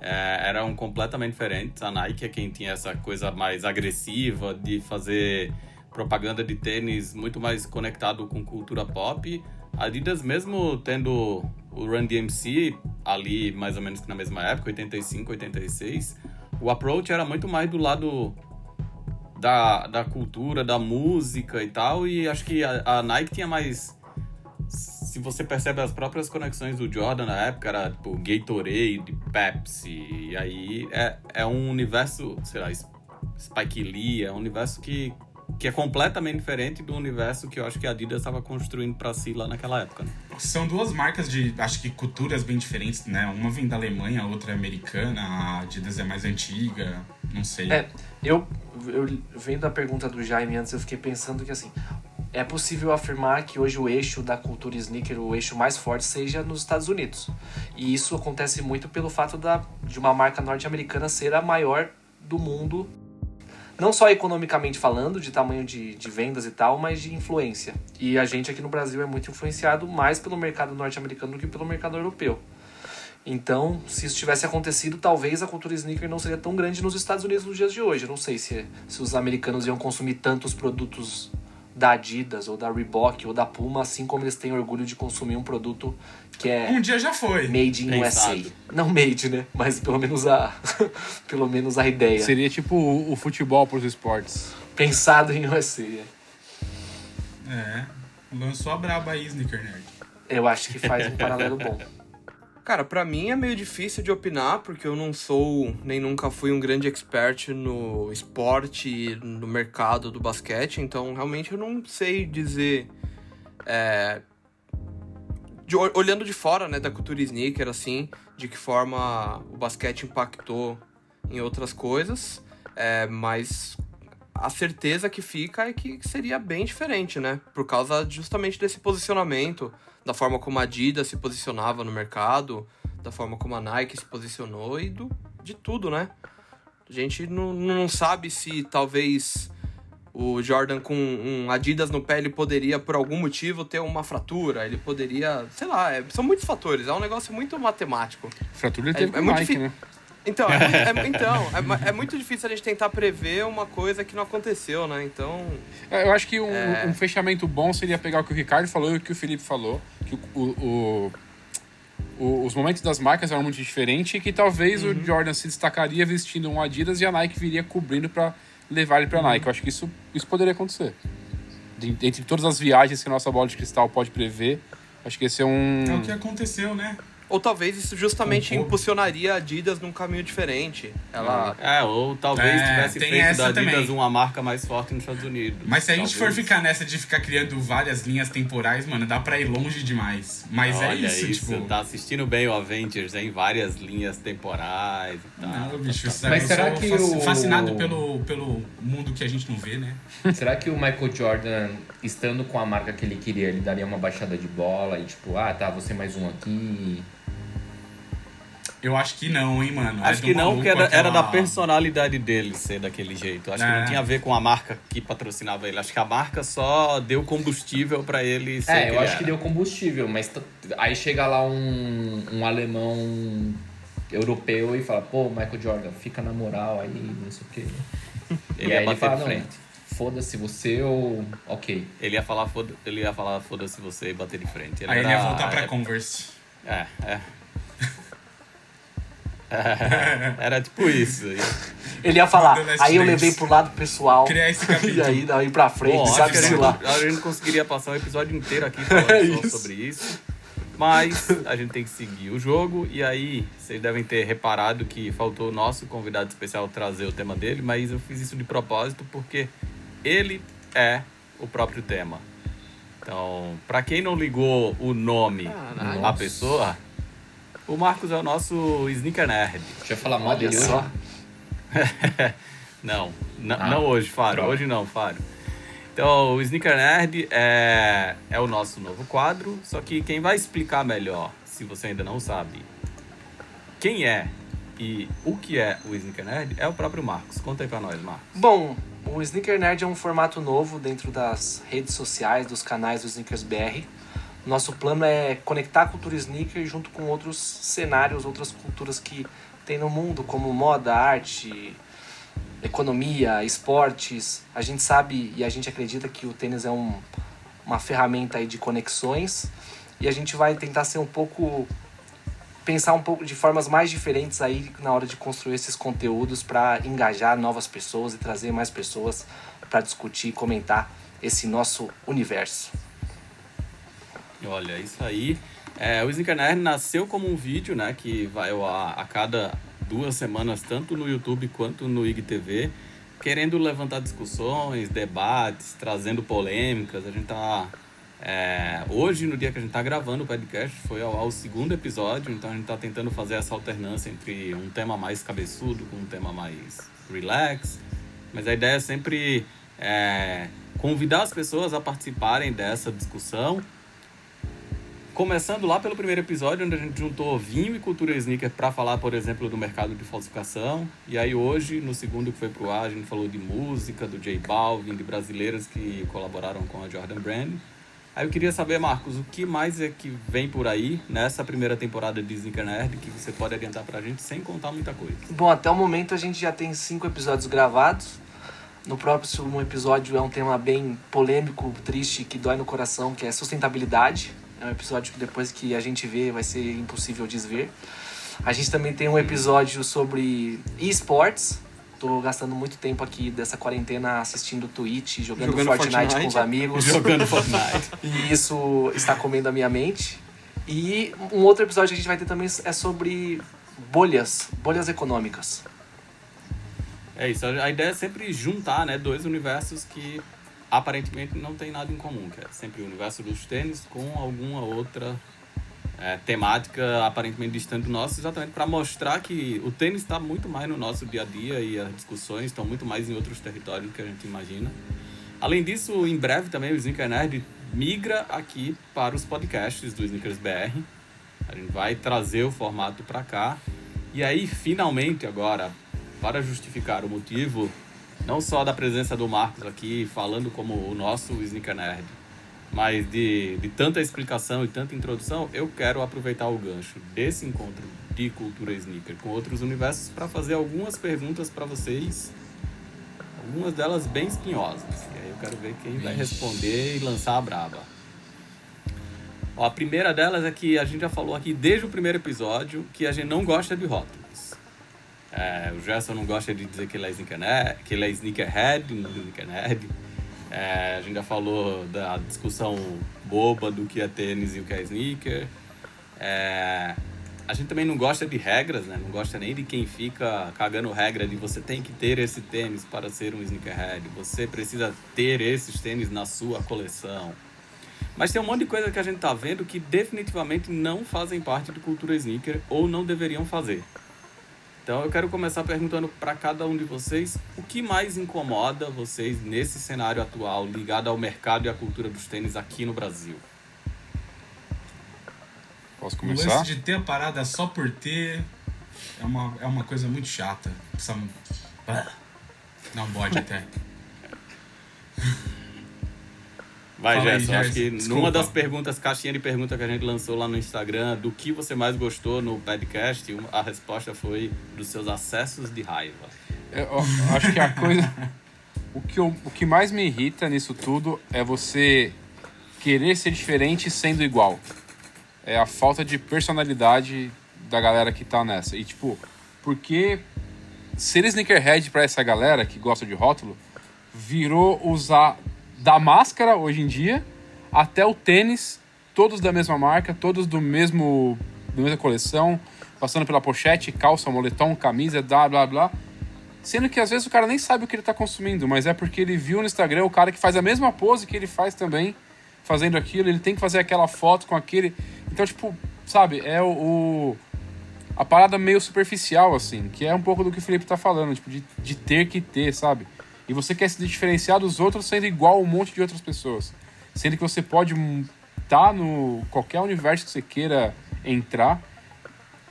é, eram completamente diferentes. A Nike é quem tinha essa coisa mais agressiva de fazer propaganda de tênis muito mais conectado com cultura pop. A Adidas, mesmo tendo o Run DMC ali mais ou menos na mesma época, 85, 86, o approach era muito mais do lado da, da cultura, da música e tal, e acho que a, a Nike tinha mais. Se você percebe as próprias conexões do Jordan na época, era tipo Gatorade, Pepsi, e aí é, é um universo, sei lá, Spike Lee, é um universo que, que é completamente diferente do universo que eu acho que a Adidas estava construindo para si lá naquela época. Né? São duas marcas de, acho que culturas bem diferentes, né? Uma vem da Alemanha, a outra é americana, a Adidas é mais antiga, não sei. É, eu, eu vendo a pergunta do Jaime antes, eu fiquei pensando que assim, é possível afirmar que hoje o eixo da cultura sneaker, o eixo mais forte, seja nos Estados Unidos. E isso acontece muito pelo fato da, de uma marca norte-americana ser a maior do mundo, não só economicamente falando, de tamanho de, de vendas e tal, mas de influência. E a gente aqui no Brasil é muito influenciado mais pelo mercado norte-americano do que pelo mercado europeu. Então, se isso tivesse acontecido, talvez a cultura sneaker não seria tão grande nos Estados Unidos nos dias de hoje. Eu não sei se, se os americanos iam consumir tantos produtos da Adidas, ou da Reebok, ou da Puma, assim como eles têm orgulho de consumir um produto que é Um dia já foi. made in Pensado. USA. Não made, né? Mas pelo menos a, pelo menos a ideia. Seria tipo o, o futebol pros esportes. Pensado em USA. é. É. Lançou a braba aí, Sneaker Nerd. Eu acho que faz um paralelo bom. Cara, pra mim é meio difícil de opinar, porque eu não sou, nem nunca fui um grande expert no esporte, no mercado do basquete, então realmente eu não sei dizer. é, de- olhando de fora, né, da cultura sneaker, assim, de que forma o basquete impactou em outras coisas, é, mas a certeza que fica é que seria bem diferente, né? Por causa justamente desse posicionamento, da forma como a Adidas se posicionava no mercado, da forma como a Nike se posicionou e do, de tudo, né? A gente não, não sabe se talvez o Jordan com um Adidas no pé ele poderia, por algum motivo, ter uma fratura. Ele poderia, sei lá, é- são muitos fatores. É um negócio muito matemático. Fratura ele É- teve é com muito Nike, difí- né? Então, é, muito- é- então é, é muito difícil a gente tentar prever uma coisa que não aconteceu, né? Então, É, Eu acho que um, É. um fechamento bom seria pegar o que o Ricardo falou e o que o Felipe falou, que o, o- o- os momentos das marcas eram muito diferentes e que talvez Uhum. o Jordan se destacaria vestindo um Adidas e a Nike viria cobrindo pra levar ele pra Nike. Eu acho que isso, isso poderia acontecer. Entre todas as viagens que a nossa bola de cristal pode prever, acho que esse é um. É o que aconteceu, né? Ou talvez isso justamente Um pouco. impulsionaria a Adidas num caminho diferente. Ela. É, ou talvez É, tivesse tem feito essa da Adidas também. uma marca mais forte nos Estados Unidos. Mas se a gente for Talvez. ficar nessa de ficar criando várias linhas temporais, mano, dá pra ir longe demais. Mas é Olha isso, tipo. tá assistindo bem o Avengers, em várias linhas temporais e tal. Não, bicho, Mas eu será sou que o- fascinado pelo, pelo mundo que a gente não vê, né? Será que o Michael Jordan, estando com a marca que ele queria, ele daria uma baixada de bola e tipo, ah, tá, você mais um aqui. Eu acho que não, hein, mano. É Acho do que não, porque era, era da aquela- personalidade dele ser daquele jeito. Acho que É. não tinha a ver com a marca que patrocinava ele. Acho que a marca só deu combustível pra ele ser. É, eu ele acho que era. deu combustível, mas aí chega lá um, um alemão europeu e fala, pô, Michael Jordan, fica na moral aí, não sei o quê. Ele e ia aí ele bater fala, de não, frente. foda-se você ou. Ok. Ele ia falar, foda, ele ia falar, foda-se você e bater de frente. Aí ele ia voltar pra é- Converse. É, é. Era tipo isso. Ele ia falar, aí eu levei pro lado pessoal. Criar esse capítulo. E aí daí pra frente, Bom, sabe lá. a gente conseguiria passar um episódio inteiro aqui falando É só isso. sobre isso. Mas a gente tem que seguir o jogo. E aí, vocês devem ter reparado que faltou o nosso convidado especial trazer o tema dele, mas eu fiz isso de propósito porque ele é o próprio tema. Então, pra quem não ligou o nome Caralho. à pessoa, o Marcos é o nosso sneaker nerd. Deixa eu falar mal dele só. hoje. Não, Ah, não hoje, Faro. droga. Hoje não, Faro. Então, o Sneaker Nerd é, é o nosso novo quadro, só que quem vai explicar melhor, se você ainda não sabe, quem é e o que é o Sneaker Nerd é o próprio Marcos. Conta aí pra nós, Marcos. Bom, o Sneaker Nerd é um formato novo dentro das redes sociais, dos canais do Sneakers BR. Nosso plano é conectar a cultura sneaker junto com outros cenários, outras culturas que tem no mundo, como moda, arte, economia, esportes. A gente sabe e a gente acredita que o tênis é um, uma ferramenta aí de conexões e a gente vai tentar ser um pouco pensar um pouco de formas mais diferentes aí na hora de construir esses conteúdos para engajar novas pessoas e trazer mais pessoas para discutir e comentar esse nosso universo. Olha, isso aí. É, o Sneaker nasceu como um vídeo, né? Que vai ao ar a cada duas semanas, tanto no YouTube quanto no IGTV, querendo levantar discussões, debates, trazendo polêmicas. A gente tá. é, hoje, no dia que a gente tá gravando o podcast, foi ao, ar o segundo episódio, então a gente tá tentando fazer essa alternância entre um tema mais cabeçudo com um tema mais relax. Mas a ideia é sempre é, convidar as pessoas a participarem dessa discussão. Começando lá pelo primeiro episódio, onde a gente juntou vinho e cultura sneaker para falar, por exemplo, do mercado de falsificação. E aí hoje, no segundo que foi pro ar, a gente falou de música, do J Balvin, de brasileiras que colaboraram com a Jordan Brand. Aí eu queria saber, Marcos, o que mais é que vem por aí nessa primeira temporada de Sneaker Nerd que você pode adiantar pra gente sem contar muita coisa? Bom, até o momento a gente já tem cinco episódios gravados. No próximo episódio é um tema bem polêmico, triste, que dói no coração, que é sustentabilidade. É um episódio que depois que a gente vê vai ser impossível desver. A gente também tem um episódio sobre esportes. Tô gastando muito tempo aqui dessa quarentena assistindo Twitch, jogando, Jogando Fortnite, Fortnite. com os amigos. Jogando Fortnite. E isso está comendo a minha mente. E um outro episódio que a gente vai ter também é sobre bolhas, bolhas econômicas. É isso, a ideia é sempre juntar né, dois universos que aparentemente não tem nada em comum, que é sempre o universo dos tênis com alguma outra é, temática aparentemente distante do nosso, exatamente para mostrar que o tênis está muito mais no nosso dia a dia e as discussões estão muito mais em outros territórios do que a gente imagina. Além disso, em breve também o Sneaker Nerd migra aqui para os podcasts do Sneakers BR. A gente vai trazer o formato para cá. E aí, finalmente, agora, para justificar o motivo, não só da presença do Marcos aqui, falando como o nosso Sneaker Nerd, mas de, de tanta explicação e tanta introdução, eu quero aproveitar o gancho desse encontro de cultura sneaker com outros universos para fazer algumas perguntas para vocês, algumas delas bem espinhosas. E aí eu quero ver quem vai responder e lançar a braba. Ó, a primeira delas é que a gente já falou aqui desde o primeiro episódio que a gente não gosta de rótulos. É, o Gerson não gosta de dizer que ele é sneakerhead, que ele é sneakerhead, sneakerhead. É, a gente já falou da discussão boba do que é tênis e o que é sneaker. É, a gente também não gosta de regras, né? Não gosta nem de quem fica cagando regra de você tem que ter esse tênis para ser um sneakerhead. Você precisa ter esses tênis na sua coleção. Mas tem um monte de coisa que a gente tá vendo que definitivamente não fazem parte de cultura sneaker ou não deveriam fazer. Então eu quero começar perguntando para cada um de vocês o que mais incomoda vocês nesse cenário atual ligado ao mercado e à cultura dos tênis aqui no Brasil. Posso O começar? lance de ter a parada só por ter é uma, é uma coisa muito chata. Precisa... Ah, Não pode até. Vai, Gerson. Acho que. Desculpa. numa das perguntas, caixinha de pergunta que a gente lançou lá no Instagram, do que você mais gostou no podcast, a resposta foi dos seus acessos de raiva. Eu, eu acho que a coisa. O que, eu- o que mais me irrita nisso tudo é você querer ser diferente sendo igual. É a falta de personalidade da galera que tá nessa. E tipo, porque ser sneakerhead pra essa galera que gosta de rótulo virou usar da máscara hoje em dia até o tênis, todos da mesma marca, todos do mesmo da mesma coleção, passando pela pochete, calça, moletom, camisa, blá blá blá. Sendo que às vezes o cara nem sabe o que ele tá consumindo, mas é porque ele viu no Instagram o cara que faz a mesma pose que ele faz também, fazendo aquilo, ele tem que fazer aquela foto com aquele. Então, tipo, sabe, é o. o- a parada meio superficial, assim, que é um pouco do que o Felipe tá falando, tipo, de, de ter que ter, sabe? E você quer se diferenciar dos outros sendo igual a um monte de outras pessoas. Sendo que você pode estar no qualquer universo que você queira entrar,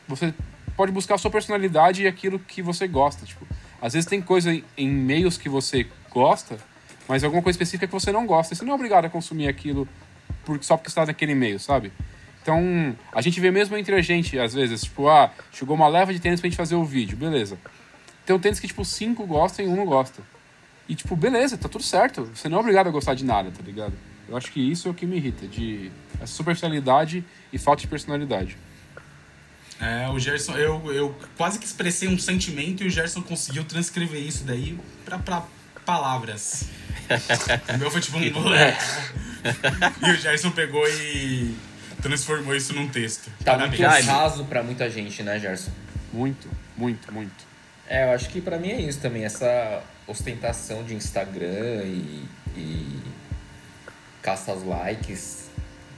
você pode buscar a sua personalidade e aquilo que você gosta. Tipo, às vezes tem coisa em- meios que você gosta, mas alguma coisa específica que você não gosta. Você não é obrigado a consumir aquilo por, só porque está naquele meio, sabe? Então, a gente vê mesmo entre a gente, às vezes, tipo, ah, chegou uma leva de tênis pra gente fazer o vídeo, beleza. Tem um tênis que, tipo, cinco gostam e um não gosta. E, tipo, beleza, tá tudo certo. Você não é obrigado a gostar de nada, tá ligado? Eu acho que isso é o que me irrita, de essa superficialidade e falta de personalidade. É, o Gerson, eu, eu quase que expressei um sentimento e o Gerson conseguiu transcrever isso daí pra, pra palavras. o meu foi tipo um. e o Gerson pegou e transformou isso num texto. Tá Parabéns. muito raso pra muita gente, né, Gerson? Muito, muito, muito. É, eu acho que pra mim é isso também, essa ostentação de Instagram e, e caça aos likes.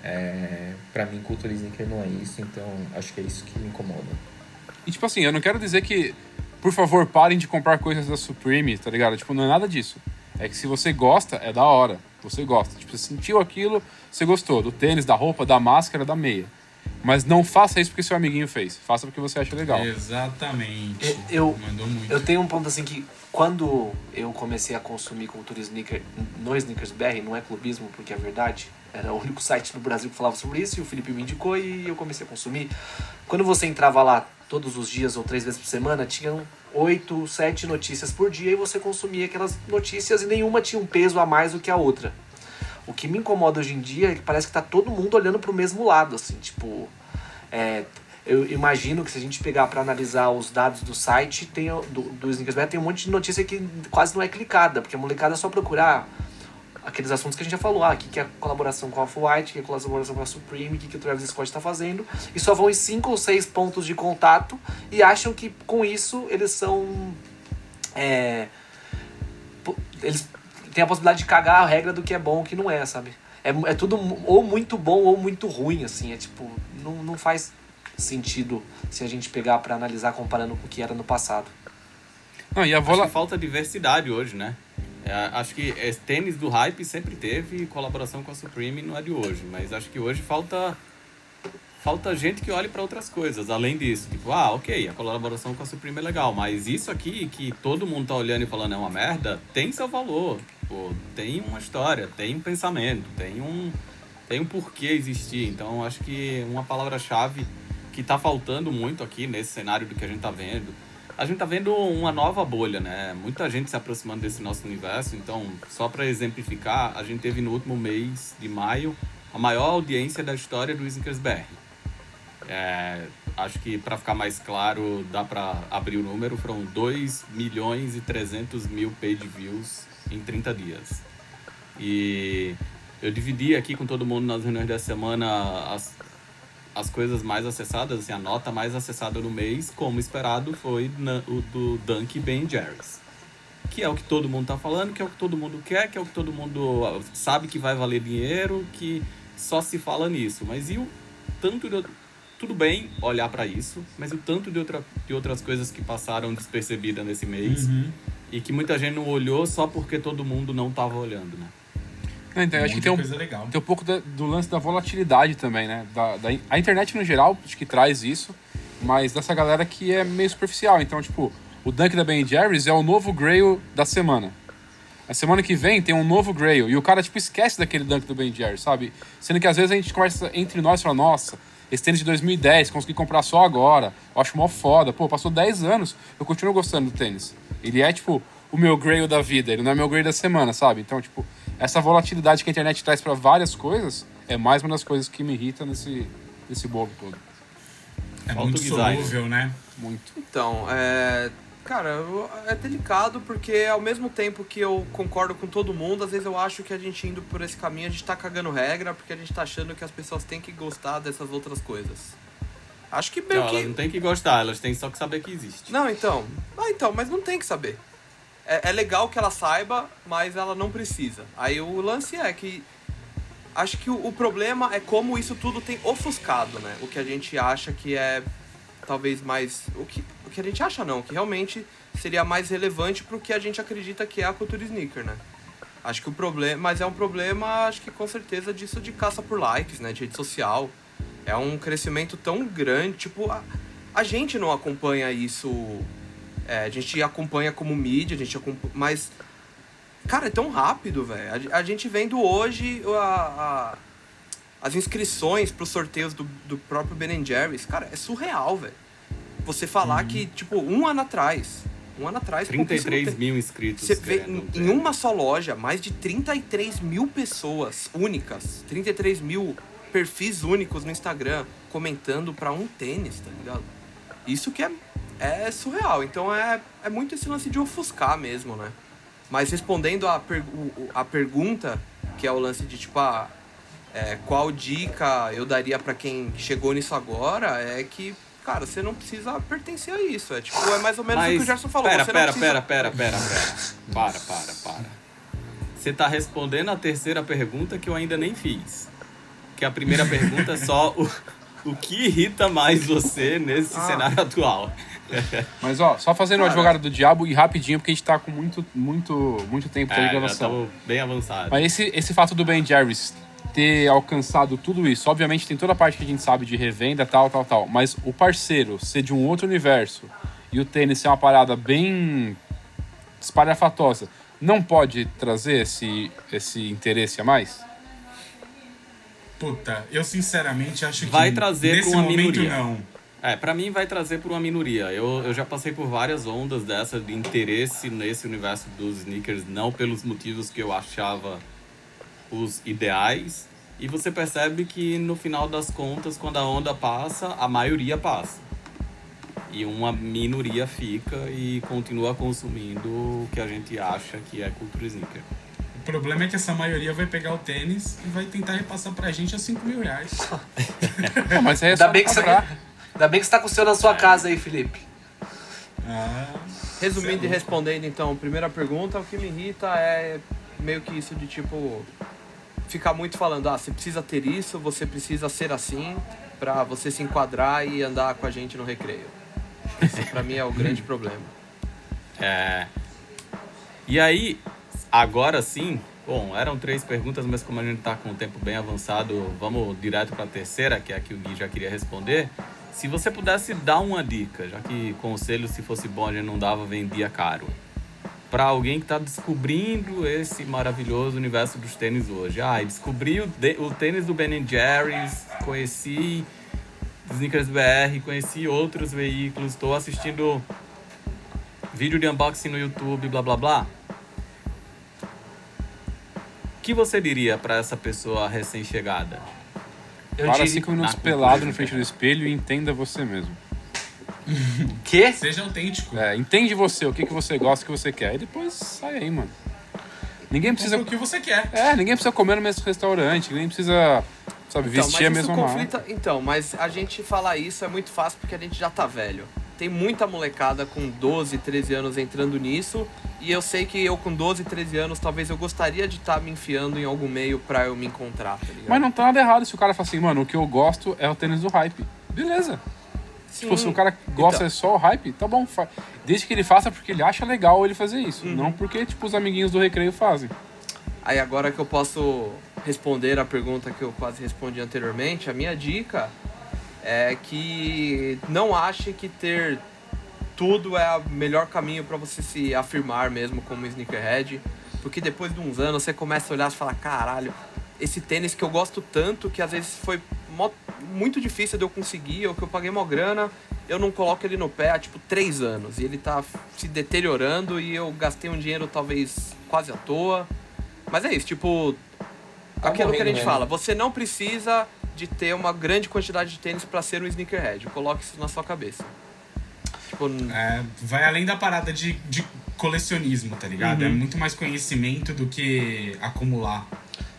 É, pra mim, cultura sneaker não é isso, então acho que é isso que me incomoda. E tipo assim, eu não quero dizer que, por favor, parem de comprar coisas da Supreme, tá ligado? Tipo, não é nada disso. É que se você gosta, é da hora. Você gosta. Tipo, você sentiu aquilo, você gostou. Do tênis, da roupa, da máscara, da meia. Mas não faça isso porque seu amiguinho fez. Faça porque você acha legal. Exatamente. Eu- Mandou muito. Eu tenho um ponto assim que quando eu comecei a consumir cultura sneaker no Sneakers BR, não é clubismo porque é verdade, era o único site no Brasil que falava sobre isso e o Felipe me indicou e eu comecei a consumir. Quando você entrava lá todos os dias ou três vezes por semana, tinham oito, sete notícias por dia e você consumia aquelas notícias e nenhuma tinha um peso a mais do que a outra. O que me incomoda hoje em dia é que parece que tá todo mundo olhando pro mesmo lado, assim, tipo. é, eu imagino que se a gente pegar para analisar os dados do site, tem, do, do Sneakers BR, tem um monte de notícia que quase não é clicada, porque a molecada é só procurar aqueles assuntos que a gente já falou, ah, o que, é a colaboração com a Off-White, o que é a colaboração com a Supreme, o que, que o Travis Scott está fazendo, e só vão em cinco ou seis pontos de contato e acham que com isso eles são. é, eles têm a possibilidade de cagar a regra do que é bom e o que não é, sabe? É, é tudo ou muito bom ou muito ruim, assim. É tipo, não, não faz sentido se a gente pegar pra analisar comparando com o que era no passado. Não, e a Acho vola... que falta diversidade hoje, né? É, acho que é, tênis do hype sempre teve colaboração com a Supreme, não é de hoje. Mas acho que hoje falta falta gente que olhe para outras coisas, além disso. Tipo, ah, ok, a colaboração com a Supreme é legal, mas isso aqui que todo mundo tá olhando e falando é uma merda, tem seu valor. Pô, tem uma história, tem um pensamento, tem um, tem um porquê existir. Então, acho que uma palavra-chave que tá faltando muito aqui nesse cenário do que a gente tá vendo. A gente tá vendo uma nova bolha, né? Muita gente se aproximando desse nosso universo. Então, só para exemplificar, a gente teve no último mês de maio a maior audiência da história do Snickers BR. É, acho que para ficar mais claro, dá para abrir o número, foram 2 milhões e 300 mil page views em 30 dias. E eu dividi aqui com todo mundo nas reuniões da semana as, as coisas mais acessadas, assim, a nota mais acessada no mês, como esperado, foi na, o do Dunk Ben Jerry's. Que é o que todo mundo tá falando, que é o que todo mundo quer, que é o que todo mundo ah, sabe que vai valer dinheiro, que só se fala nisso. Mas e o tanto de. Tudo bem olhar para isso, mas o tanto de, outra, de outras coisas que passaram despercebidas nesse mês Uhum. e que muita gente não olhou só porque todo mundo não tava olhando, né? Não, então, Um acho que tem um, tem um pouco da- do lance da volatilidade também, né? Da, da- a internet no geral, acho que traz isso, mas dessa galera que é meio superficial. Então, tipo, o Dunk da Ben Jerry's é o novo Grail da semana. A semana que vem tem um novo Grail. E o cara, tipo, esquece daquele Dunk do Ben Jerry's, sabe? Sendo que às vezes a gente conversa entre nós e fala, nossa, esse tênis de 2010, consegui comprar só agora. Eu acho mó foda. Pô, passou 10 anos, eu continuo gostando do tênis. Ele é, tipo, o meu Grail da vida, ele não é meu Grail da semana, sabe? Então, tipo, essa volatilidade que a internet traz pra várias coisas é mais uma das coisas que me irrita nesse, nesse bolo todo. É Falta muito solúvel, né? Muito. Então, é. Cara, é delicado porque ao mesmo tempo que eu concordo com todo mundo, às vezes eu acho que a gente indo por esse caminho, a gente tá cagando regra porque a gente tá achando que as pessoas têm que gostar dessas outras coisas. Acho que meio Não, que. elas não tem que gostar, elas têm só que saber que existe. Não, então. Ah, então, mas não tem que saber. É, é legal que ela saiba, mas ela não precisa. Aí o lance é que. Acho que o, o problema é como isso tudo tem ofuscado, né? O que a gente acha que é talvez mais. O que, o que a gente acha não, que realmente seria mais relevante pro que a gente acredita que é a cultura sneaker, né? Acho que o problema. Mas é um problema, acho que com certeza, disso de caça por likes, né? De rede social. É um crescimento tão grande. Tipo, a, a gente não acompanha isso. É, a gente acompanha como mídia, a gente acompanha. Mas. Cara, é tão rápido, velho. A, a gente vendo hoje a, a- as inscrições pros sorteios do, do próprio Ben Jerry's. Cara, é surreal, velho. Você falar Uhum. que, tipo, um ano atrás. Um ano atrás, pouquíssimo 33 tempo. mil inscritos. Você vê em, uma só loja mais de 33 mil pessoas únicas, 33 mil perfis únicos no Instagram comentando pra um tênis, tá ligado? Isso que é, é surreal. Então é, é muito esse lance de ofuscar mesmo, né? Mas respondendo a, per- a pergunta, que é o lance de tipo, ah, é, qual dica eu daria pra quem chegou nisso agora, é que, cara, você não precisa pertencer a isso. É tipo, é mais ou menos o que o Gerson falou. Pera, você pera, precisa... pera, pera, pera, pera. Para, para, para. Você tá respondendo a terceira pergunta que eu ainda nem fiz. Que a primeira pergunta é só o, o que irrita mais você nesse Ah. cenário atual. Mas, ó, só fazendo o advogado do diabo e rapidinho, porque a gente tá com muito, muito, muito tempo de É, já gravação. bem avançados. Mas esse, esse fato do Ben Jerry's ter alcançado tudo isso, obviamente tem toda a parte que a gente sabe de revenda, tal, tal, tal. Mas o parceiro ser de um outro universo e o tênis ser uma parada bem espalhafatosa, não pode trazer esse, esse interesse a mais? Puta, eu sinceramente acho que. Vai trazer nesse momento, minoria. não. É, pra mim vai trazer por uma minoria. Eu, eu já passei por várias ondas dessa de interesse nesse universo dos sneakers, não pelos motivos que eu achava os ideais. E você percebe que no final das contas, quando a onda passa, a maioria passa. E uma minoria fica e continua consumindo o que a gente acha que é cultura sneaker. O problema é que essa maioria vai pegar o tênis e vai tentar repassar pra gente a 5 mil reais. Não, mas aí é Ainda só bem, que você. Ainda bem que você tá com o seu na sua casa aí, Felipe. Ah, Resumindo e é respondendo, então, primeira pergunta, o que me irrita é meio que isso de tipo ficar muito falando, ah, você precisa ter isso, você precisa ser assim pra você se enquadrar e andar com a gente no recreio. Esse pra mim é o grande problema. É. E aí, agora sim, bom, eram três perguntas, mas como a gente tá com o tempo bem avançado, vamos direto para a terceira, que é a que o Gui já queria responder. Se você pudesse dar uma dica, já que conselho, se fosse bom, gente não dava, vendia caro. Para alguém que está descobrindo esse maravilhoso universo dos tênis hoje. Ah, descobri o, de- o tênis do Ben Jerry's, conheci Sneakers BR, conheci outros veículos, estou assistindo vídeo de unboxing no YouTube, blá blá blá. O que você diria para essa pessoa recém-chegada? Eu Para cinco minutos pelado na frente do espelho e entenda você mesmo. Quê? Seja autêntico. É, entende você, o que, que você gosta, o que você quer. E depois sai aí, mano. Ninguém precisa. o que você quer. É, ninguém precisa comer no mesmo restaurante, ninguém precisa, sabe, Então, vestir a mesma conflita... marca. Então, mas a gente falar isso é muito fácil porque a gente já tá velho. Tem muita molecada com 12, 13 anos entrando nisso. E eu sei que eu com 12, 13 anos, talvez eu gostaria de estar me enfiando em algum meio pra eu me encontrar, tá ligado? Mas não tá nada errado se o cara fala assim, mano, o que eu gosto é o tênis do hype. Beleza. Sim. Tipo, se o cara gosta Então. é só o hype, tá bom. fa- Desde que ele faça porque ele acha legal ele fazer isso. Uhum. Não porque, tipo, os amiguinhos do recreio fazem. Aí agora que eu posso responder a pergunta que eu quase respondi anteriormente, a minha dica é que não ache que ter tudo é o melhor caminho pra você se afirmar mesmo como sneakerhead, porque depois de uns anos você começa a olhar e fala, caralho, esse tênis que eu gosto tanto que às vezes foi mó- muito difícil de eu conseguir ou que eu paguei uma grana, eu não coloco ele no pé há tipo três anos e ele tá se deteriorando e eu gastei um dinheiro talvez quase à toa. Mas é isso, tipo, Tá aquilo que a gente mesmo. fala, você não precisa de ter uma grande quantidade de tênis pra ser um sneakerhead. Coloque isso na sua cabeça. Tipo, É, vai além da parada de, de colecionismo, tá ligado? Uhum. É muito mais conhecimento do que acumular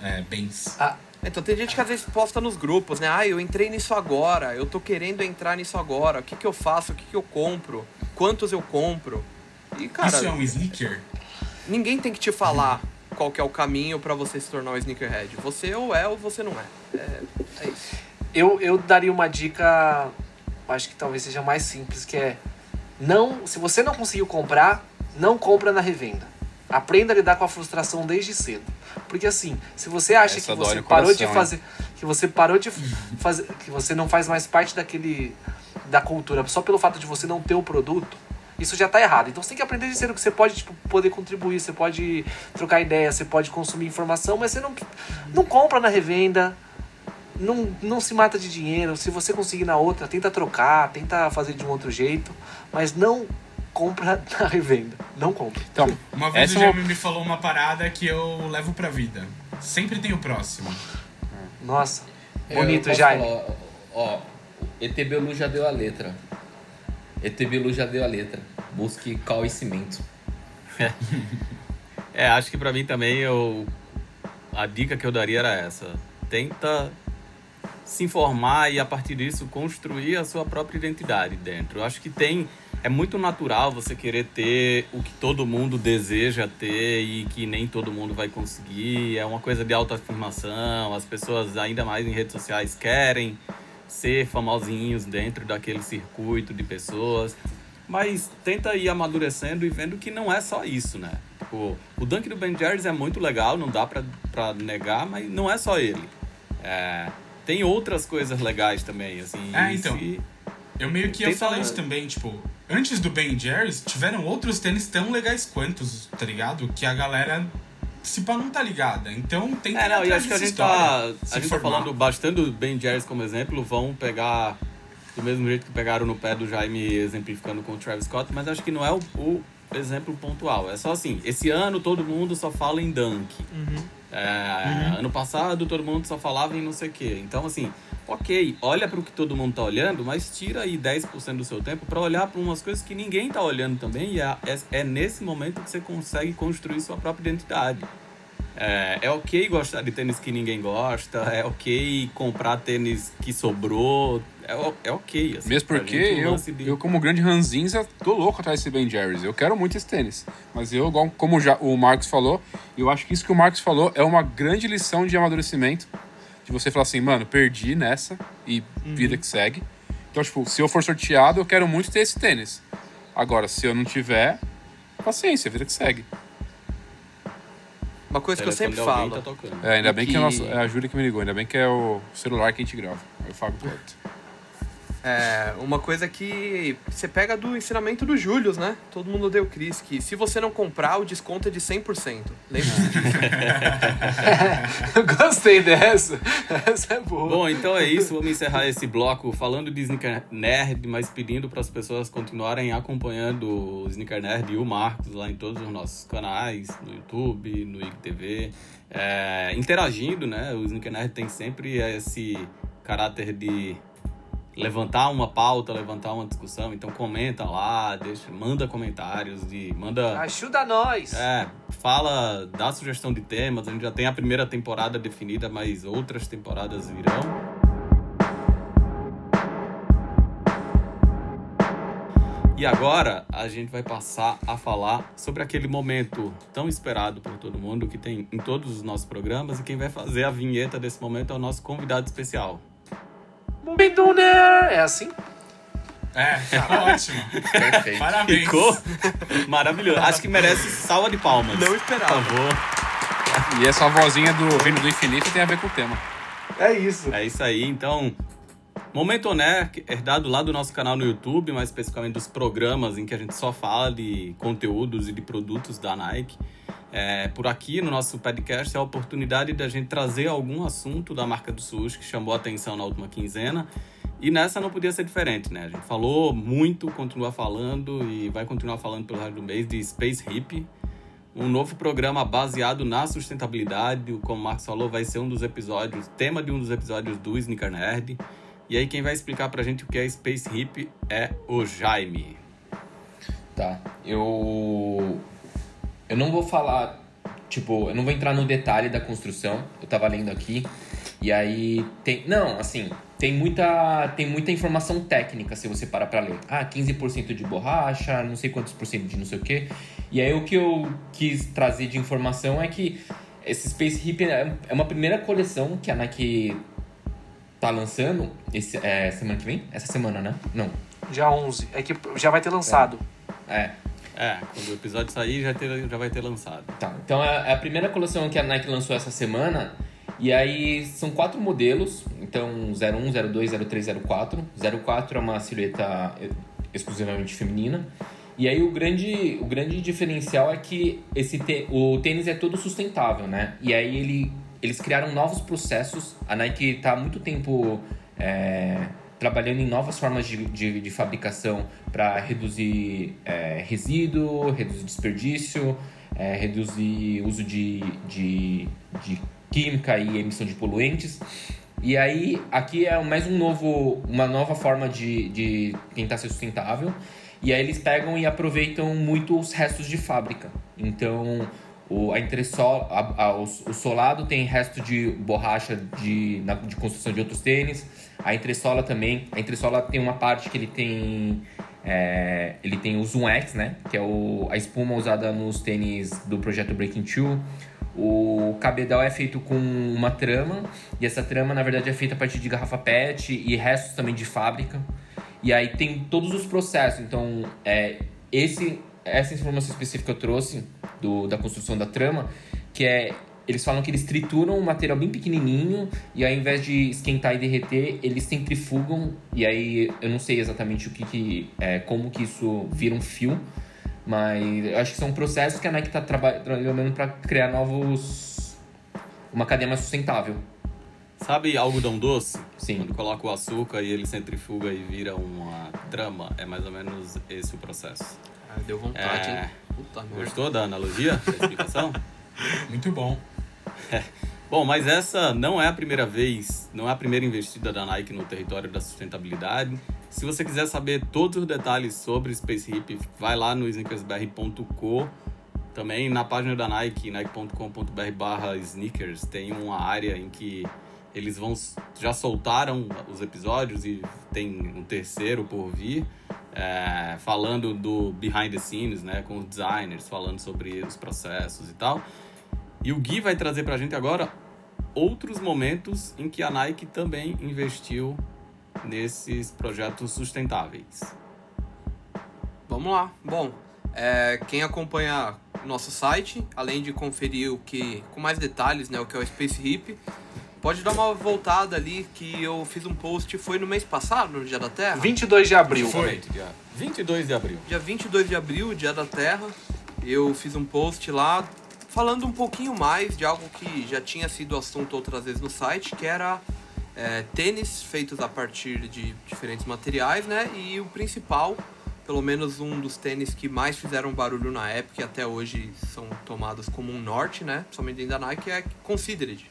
é, bens. Então tem gente que às vezes posta nos grupos, né? Ah, eu entrei nisso agora, eu tô querendo entrar nisso agora. O que que eu faço? O que que eu compro? Quantos eu compro? E cara, Isso é um sneaker? ninguém tem que te falar qual que é o caminho pra você se tornar um sneakerhead. Você ou é ou você não é. É, é isso. Eu, eu daria uma dica, acho que talvez seja mais simples, que é não, se você não conseguiu comprar, não compra na revenda. Aprenda a lidar com a frustração desde cedo. Porque assim, se você acha Essa que você parou de fazer, que você parou de fazer, que você não faz mais parte daquele da cultura só pelo fato de você não ter o produto, isso já tá errado. Então você tem que aprender de cedo que você pode tipo, poder contribuir, você pode trocar ideia, você pode consumir informação, mas você não não compra na revenda, não, não se mata de dinheiro. Se você conseguir na outra, tenta trocar, tenta fazer de um outro jeito, mas não compra na revenda. Não compra. Então, Uma vez o é Jamie me falou uma parada que eu levo pra vida. Sempre tem o próximo. Nossa, bonito, Jaime. falar, Ó, ET Bilu já deu a letra. ET Bilu já deu a letra. Busque conhecimento. É, acho que pra mim também eu a dica que eu daria era essa. Tenta se informar e a partir disso construir a sua própria identidade dentro. Eu acho que tem é muito natural você querer ter o que todo mundo deseja ter e que nem todo mundo vai conseguir. É uma coisa de autoafirmação. As pessoas ainda mais em redes sociais querem ser famosinhos dentro daquele circuito de pessoas. Mas tenta ir amadurecendo e vendo que não é só isso, né? Tipo, o dunk do Ben Jerry's é muito legal, não dá pra, pra negar, mas não é só ele. É, tem outras coisas legais também, assim. É, então. se- Eu meio que ia falar isso também, tipo, antes do Ben Jerry's, tiveram outros tênis tão legais quantos, tá ligado? Que a galera se pá não tá ligada. Então tem que É, não, e acho que a gente tá, a se gente tá falando bastante do Ben Jerry's como exemplo, vão pegar do mesmo jeito que pegaram no pé do Jaime exemplificando com o Travis Scott, mas acho que não é o, o exemplo pontual. É só assim, esse ano todo mundo só fala em dunk. É, Ano passado todo mundo só falava em não sei o quê. Então, assim, ok, olha para o que todo mundo tá olhando, mas tira aí 10% do seu tempo para olhar para umas coisas que ninguém tá olhando também, e é, é, é nesse momento que você consegue construir sua própria identidade. É, é ok gostar de tênis que ninguém gosta, é ok comprar tênis que sobrou, é, é ok. Assim, Mesmo porque eu, de- eu, como grande ranzinza, tô louco atrás desse Ben Jerry's. Eu quero muito esse tênis. Mas eu, como já o Marcos falou, eu acho que isso que o Marcos falou é uma grande lição de amadurecimento. De você falar assim, mano, perdi nessa e vida que segue. Então, tipo, se eu for sorteado, eu quero muito ter esse tênis. Agora, se eu não tiver, paciência, vida que segue. Uma coisa que eu sempre falo. Tá. É, ainda bem que, Que- é, nosso, é a Júlia que me ligou, ainda bem que é o celular que a gente grava. Aí o Fábio. É, uma coisa que você pega do ensinamento do Július, né? Todo mundo deu Cris, que se você não comprar, o desconto é de 100%. Lembra? Gostei dessa. Essa é boa. Bom, então é isso. Vamos encerrar esse bloco falando de Sneaker Nerd, mas pedindo para as pessoas continuarem acompanhando o Sneaker Nerd e o Marcos lá em todos os nossos canais, no YouTube, no IGTV, é, interagindo, né? O Sneaker Nerd tem sempre esse caráter de levantar uma pauta, levantar uma discussão. Então comenta lá, deixa, manda comentários, de, manda. Ajuda nós! É, fala, dá sugestão de temas. A gente já tem a primeira temporada definida, mas outras temporadas virão. E agora a gente vai passar a falar sobre aquele momento tão esperado por todo mundo que tem em todos os nossos programas e quem vai fazer a vinheta desse momento é o nosso convidado especial. Momento Nerd! É assim? É, tá ótimo. Perfeito. Parabéns. Ficou maravilhoso. Acho que merece salva de palmas. Não Por esperava. favor. E essa vozinha do Vindo do Infinito tem a ver com o tema. É isso. É isso aí, então. Momento Oné, herdado lá do nosso canal no YouTube, mais especificamente dos programas em que a gente só fala de conteúdos e de produtos da Nike. É, por aqui no nosso podcast é a oportunidade da gente trazer algum assunto da marca do SUS que chamou a atenção na última quinzena. E nessa não podia ser diferente, né? A gente falou muito, continua falando e vai continuar falando pelo resto do mês de Space Hip, um novo programa baseado na sustentabilidade. Como o Marcos falou, vai ser um dos episódios, tema de um dos episódios do Sneaker Nerd. E aí quem vai explicar pra gente o que é Space Hip é o Jaime. Tá. Eu. Eu não vou falar. Tipo, eu não vou entrar no detalhe da construção. Eu tava lendo aqui. E aí tem. Não, assim. Tem muita, tem muita informação técnica se você parar pra ler. Ah, 15% de borracha, não sei quantos por cento de não sei o quê. E aí o que eu quis trazer de informação é que esse Space Hip é é uma primeira coleção que a Nike tá lançando esse, é, semana que vem? Essa semana, né? Não. Dia 11. É que já vai ter lançado. É. É, quando o episódio sair já, ter, já vai ter lançado. Tá, então é é a primeira coleção que a Nike lançou essa semana. E aí são quatro modelos, então 01, 02, 03, 04. 04 é uma silhueta exclusivamente feminina. E aí o grande, o grande diferencial é que esse te- o tênis é todo sustentável, né? E aí ele, eles criaram novos processos. A Nike está há muito tempo é, trabalhando em novas formas de, de, de fabricação para reduzir é, resíduo, reduzir desperdício, é, reduzir uso de, de, de química e emissão de poluentes. E aí, aqui é mais um novo, uma nova forma de, de tentar ser sustentável. E aí eles pegam e aproveitam muito os restos de fábrica. Então, o, a entresol, a, a, o, o solado tem resto de borracha de, na, de construção de outros tênis. A entressola também. A entressola tem uma parte que ele tem... é, ele tem o Zoom X, né? Que é o, a espuma usada nos tênis do projeto Breaking Two. O cabedal é feito com uma trama, e essa trama, na verdade, é feita a partir de garrafa PET e restos também de fábrica. E aí tem todos os processos. Então, é, esse, essa informação específica eu trouxe do, da construção da trama, que é. Eles falam que eles trituram um material bem pequenininho e aí, ao invés de esquentar e derreter, eles centrifugam. E aí eu não sei exatamente o que, que é, como que isso vira um fio, mas eu acho que são processos que a Nike está trabalhando para criar novos. uma cadeia mais sustentável. Sabe algodão doce? Sim. Quando coloca o açúcar e ele centrifuga e vira uma trama, é mais ou menos esse o processo. Ah, deu vontade, É. hein? Puta merda. Gostou da analogia, da explicação? Muito bom. Bom, mas essa não é a primeira vez, não é a primeira investida da Nike no território da sustentabilidade. Se você quiser saber todos os detalhes sobre Space Hip, vai lá no sneakersbr.co. Também na página da Nike, nike.com.br sneakers, tem uma área em que eles vão já soltaram os episódios e tem um terceiro por vir, é, falando do behind the scenes, né, com os designers, falando sobre os processos e tal. E o Gui vai trazer pra gente agora outros momentos em que a Nike também investiu nesses projetos sustentáveis. Vamos lá. Bom, é, quem acompanha nosso site, além de conferir o que com mais detalhes, né, o que é o Space Hip, pode dar uma voltada ali que eu fiz um post foi no mês passado, no Dia da Terra. 22 de abril. Foi. Dia 22 de abril. Dia 22 de abril, Dia da Terra, eu fiz um post lá falando um pouquinho mais de algo que já tinha sido assunto outras vezes no site, que era é, tênis feitos a partir de diferentes materiais, né? E o principal, pelo menos um dos tênis que mais fizeram barulho na época e até hoje são tomados como um norte, né? Dentro da Nike, é Considered.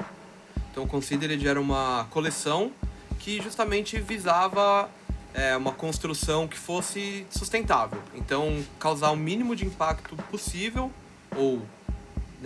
Então, Considered era uma coleção que justamente visava é, uma construção que fosse sustentável. Então, causar o mínimo de impacto possível, ou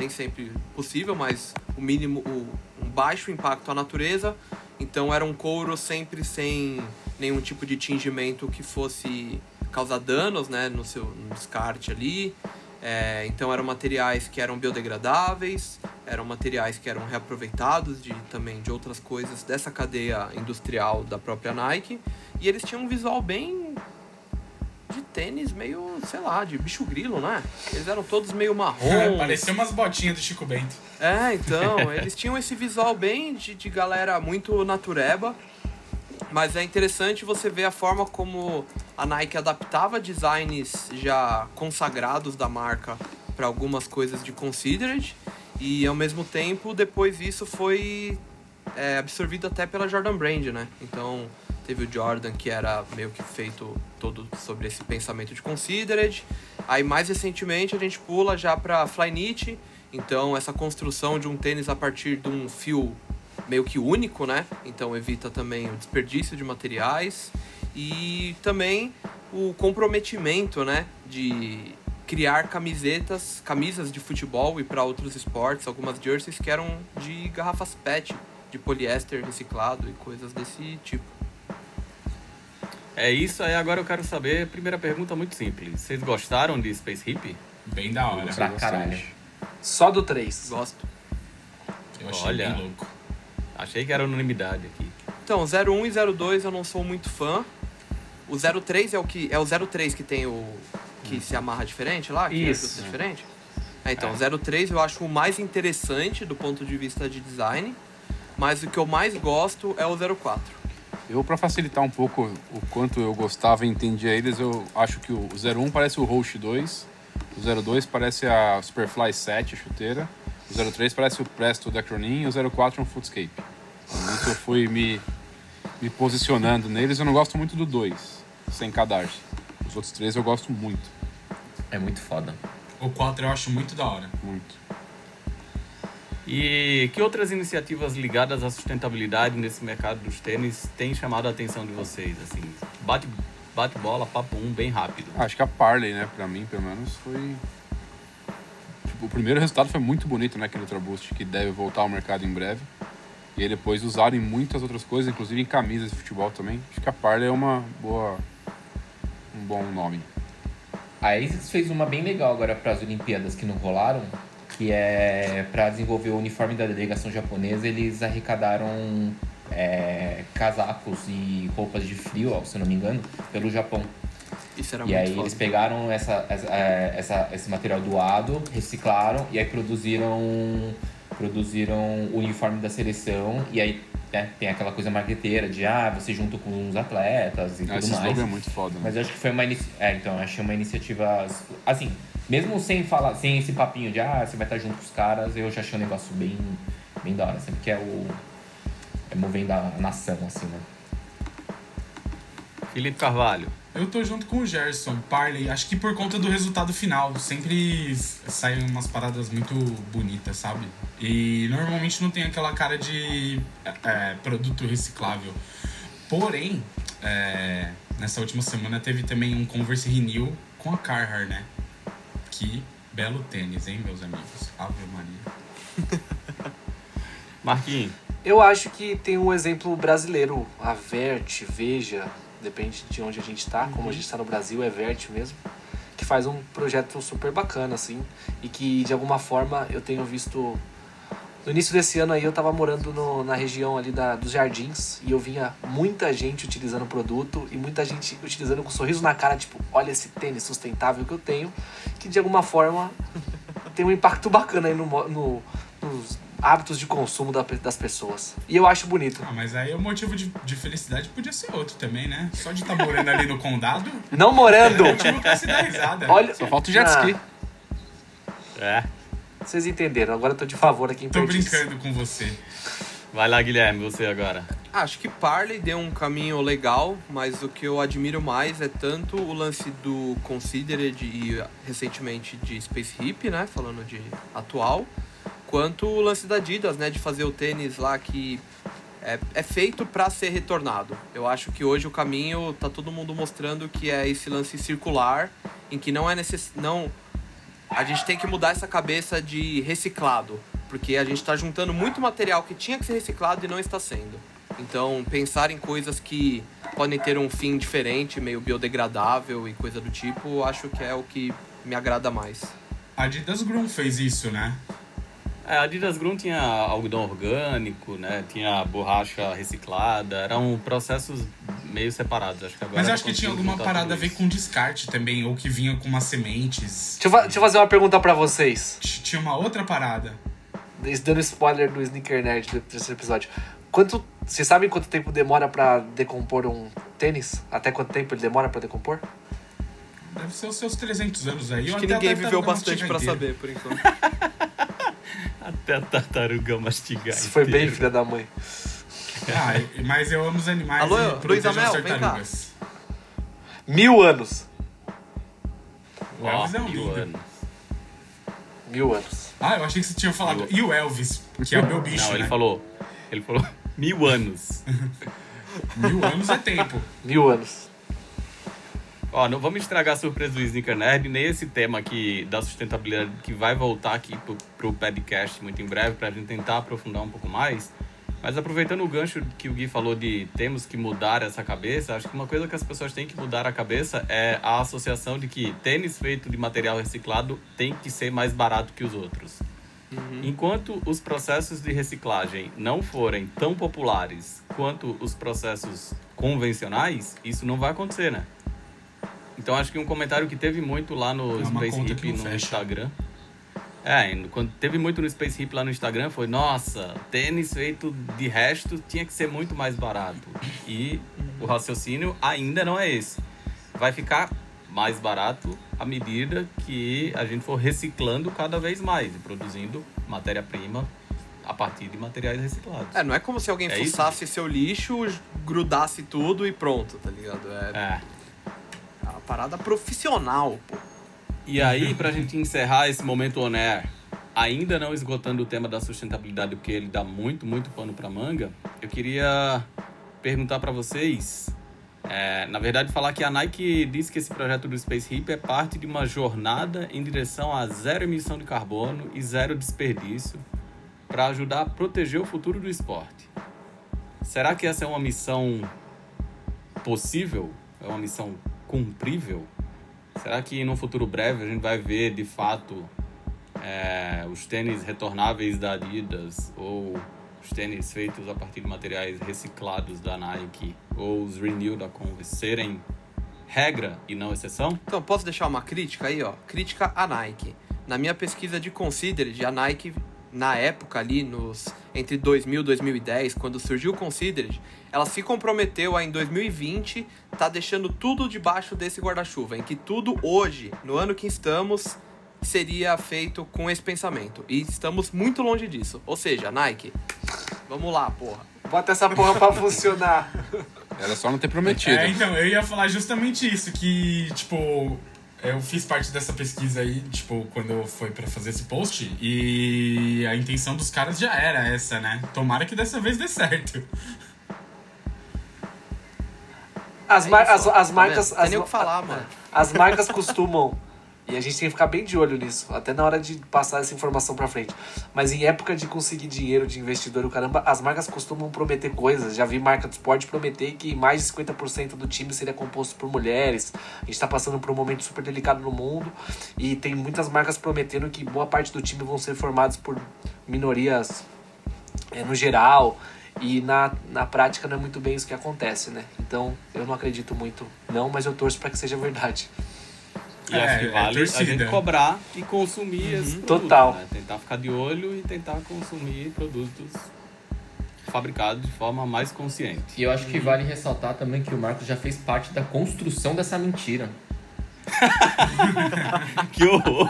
nem sempre possível, mas o mínimo, o, um baixo impacto à natureza. Então, era um couro sempre sem nenhum tipo de tingimento que fosse causar danos né, no seu no descarte ali. É, então eram materiais que eram biodegradáveis, eram materiais que eram reaproveitados de, também de outras coisas dessa cadeia industrial da própria Nike. E eles tinham um visual bem de tênis meio, sei lá, de bicho grilo, né? Eles eram todos meio marrom. É, parecia umas botinhas do Chico Bento. É, então, eles tinham esse visual bem de, de galera muito natureba. Mas é interessante você ver a forma como a Nike adaptava designs já consagrados da marca para algumas coisas de Considered e ao mesmo tempo depois isso foi é, absorvido até pela Jordan Brand, né? Então teve o Jordan que era meio que feito todo sobre esse pensamento de Considered. Aí mais recentemente a gente pula já para Flyknit, então essa construção de um tênis a partir de um fio meio que único, né? Então evita também o desperdício de materiais e também o comprometimento, né, de criar camisetas, camisas de futebol e para outros esportes, algumas jerseys que eram de garrafas PET, de poliéster reciclado e coisas desse tipo. É isso aí, agora eu quero saber, primeira pergunta muito simples. Vocês gostaram de Space Hip? Bem da hora. Pra caralho. Só do 3. Gosto. Eu achei Olha. bem louco. Achei que era unanimidade aqui. Então, 01 e 02 eu não sou muito fã. O 03 é o que é o 03 que tem o que se amarra diferente lá, que Isso. ajusta diferente. É, então, 03 eu acho o mais interessante do ponto de vista de design, mas o que eu mais gosto é o 04. Eu, pra facilitar um pouco o quanto eu gostava e entendia eles, eu acho que o 01 parece o Roche 2, o 02 parece a Superfly 7, a chuteira, o 03 parece o Presto da Cronin e o 04 é um Footscape. Então, isso eu fui me, me posicionando neles. Eu não gosto muito do 2, sem cadarço. Os outros três eu gosto muito, É muito foda. O 4 eu acho muito da hora. muito. E que outras iniciativas ligadas à sustentabilidade nesse mercado dos tênis têm chamado a atenção de vocês? Assim, bate, bate bola, papo um, bem rápido. Acho que a Parley, né, pra mim, pelo menos, foi. Tipo, o primeiro resultado foi muito bonito, né, aquele Ultra Boost, que deve voltar ao mercado em breve. E aí depois usaram em muitas outras coisas, inclusive em camisas de futebol também. Acho que a Parley é uma boa. um bom nome. A ASICS fez uma bem legal agora para as Olimpíadas que não rolaram, que é para desenvolver o uniforme da delegação japonesa, eles arrecadaram é, casacos e roupas de frio, se não me engano, pelo Japão. Isso era e muito aí foda. eles pegaram essa, essa, é, essa- esse material doado, reciclaram e aí produziram produziram o uniforme da seleção e aí né, tem aquela coisa marqueteira de ah, você junto com os atletas e Ah, tudo esse mais. slogan é muito foda. Né? Mas eu acho que foi uma iniciativa. É, então, achei uma iniciativa. Assim, mesmo sem falar, sem esse papinho de ah, você vai estar junto com os caras, eu já achei um negócio bem, bem da hora, assim, porque é o. É movendo a nação, assim, né? Felipe Carvalho. Eu tô junto com o Gerson, Parley. Acho que por conta do resultado final. Sempre saem umas paradas muito bonitas, sabe? E normalmente não tem aquela cara de é, produto reciclável. Porém, é, nessa última semana teve também um Converse Renew com a Carhartt, né? Que belo tênis, hein, meus amigos? Ave Maria. Marquinhos. Eu acho que tem um exemplo brasileiro, a Vert, Veja, depende de onde a gente tá, como a gente tá no Brasil, é Vert mesmo, que faz um projeto super bacana, assim, e que de alguma forma eu tenho visto. No início desse ano aí eu tava morando no- na região ali da, dos jardins e eu vinha muita gente utilizando o produto e muita gente utilizando com um sorriso na cara, tipo, olha esse tênis sustentável que eu tenho, que de alguma forma tem um impacto bacana aí no, no- nos hábitos de consumo da das pessoas. E eu acho bonito. Ah, mas aí o motivo de, de felicidade podia ser outro também, né? Só de estar morando ali no condado, Não morando! tipo, quer se dar risada. Olha, Só falta o jet ski. É. vocês entenderam, agora eu tô de favor aqui em Tô Perdiz. brincando com você. Vai lá, Guilherme, você agora. Acho que Parley deu um caminho legal, mas o que eu admiro mais é tanto o lance do Considered e recentemente de Space Hip, né, falando de atual, quanto o lance da Adidas, né, de fazer o tênis lá que é, é feito para ser retornado. Eu acho que hoje o caminho tá todo mundo mostrando que é esse lance circular, em que não é necess... não a gente tem que mudar essa cabeça de reciclado, porque a gente está juntando muito material que tinha que ser reciclado e não está sendo. Então, pensar em coisas que podem ter um fim diferente, meio biodegradável e coisa do tipo, acho que é o que me agrada mais. A Adidas Grum fez isso, né? É, a Adidas Grum tinha algodão orgânico, né? Tinha borracha reciclada, eram processos meio separados. Acho que agora Mas eu acho que tinha alguma parada a ver com descarte também, ou que vinha com umas sementes. Deixa eu, deixa eu fazer uma pergunta pra vocês. Tinha uma outra parada. Dando spoiler do Sneaker Nerd do terceiro episódio. Quanto, vocês sabem quanto tempo demora pra decompor um tênis? Até quanto tempo ele demora pra decompor? Deve ser os seus 300 anos aí. Acho que ninguém viveu bastante para saber, por enquanto. Até a tartaruga mastigar. Isso foi bem, filha da mãe. Ah, mas eu amo os animais Alô, Luiz Amel, vem cá. Mil anos. O Elvis é um mil lindo. anos. Mil anos. Ah, eu achei que você tinha falado. E o Elvis, que é o meu bicho, Não, né? ele falou. Ele falou mil anos. Mil anos é tempo. Mil anos. Ó, não vamos estragar a surpresa do Sneaker Nerd, nem esse tema aqui da sustentabilidade que vai voltar aqui pro, pro podcast muito em breve pra gente tentar aprofundar um pouco mais. Mas aproveitando o gancho que o Gui falou de temos que mudar essa cabeça, acho que uma coisa que as pessoas têm que mudar a cabeça é a associação de que tênis feito de material reciclado tem que ser mais barato que os outros. Enquanto os processos de reciclagem não forem tão populares quanto os processos convencionais, isso não vai acontecer, né? Então acho que um comentário que teve muito lá no É Space Hip no fecha. Instagram. É, e quando teve muito no Space Hip lá no Instagram foi, nossa, tênis feito de resto tinha que ser muito mais barato. E o raciocínio ainda não é esse. Vai ficar mais barato à medida que a gente for reciclando cada vez mais e produzindo matéria-prima a partir de materiais reciclados. É, não é como se alguém É isso? fuçasse seu lixo, grudasse tudo e pronto, tá ligado? É, É. uma parada profissional, pô. E aí, pra gente encerrar esse momento on air, ainda não esgotando o tema da sustentabilidade, porque ele dá muito, muito pano pra manga, eu queria perguntar pra vocês. é, na verdade, falar que a Nike disse que esse projeto do Space Hip é parte de uma jornada em direção a zero emissão de carbono e zero desperdício para ajudar a proteger o futuro do esporte. Será que essa é uma missão possível? É uma missão cumprível? Será que no futuro breve a gente vai ver de fato é, os tênis retornáveis da Adidas ou os tênis feitos a partir de materiais reciclados da Nike ou os Renew da Converse serem regra e não exceção? Então, posso deixar uma crítica aí, ó? Crítica à Nike. Na minha pesquisa de Considered, a Nike, na época ali, nos entre 2000 e 2010, quando surgiu o Considered, ela se comprometeu a, em 2020, tá deixando tudo debaixo desse guarda-chuva, em que tudo hoje, no ano que estamos, seria feito com esse pensamento. E estamos muito longe disso. Ou seja, Nike, vamos lá, porra. Bota essa porra pra funcionar. Era só não ter prometido. É, então, eu ia falar justamente isso, que, tipo, eu fiz parte dessa pesquisa aí, tipo, quando foi pra fazer esse post, e a intenção dos caras já era essa, né? Tomara que dessa vez dê certo. As, É mar- as, as Tá marcas. vendo? Tem as, nem o que falar, mano. As marcas costumam. E a gente tem que ficar bem de olho nisso, até na hora de passar essa informação pra frente. Mas em época de conseguir dinheiro de investidor, o caramba, as marcas costumam prometer coisas. Já vi marca de esporte prometer que mais de 50% do time seria composto por mulheres. A gente tá passando por um momento super delicado no mundo e tem muitas marcas prometendo que boa parte do time vão ser formados por minorias é, no geral. E na, na prática não é muito bem isso que acontece, né? Então eu não acredito muito, não, mas eu torço pra que seja verdade. E É, acho que é vale a torcida. gente cobrar e consumir esse produto, Total. né? Tentar ficar de olho e tentar consumir produtos fabricados de forma mais consciente. E eu acho que vale ressaltar também que o Marcos já fez parte da construção dessa mentira. Que horror!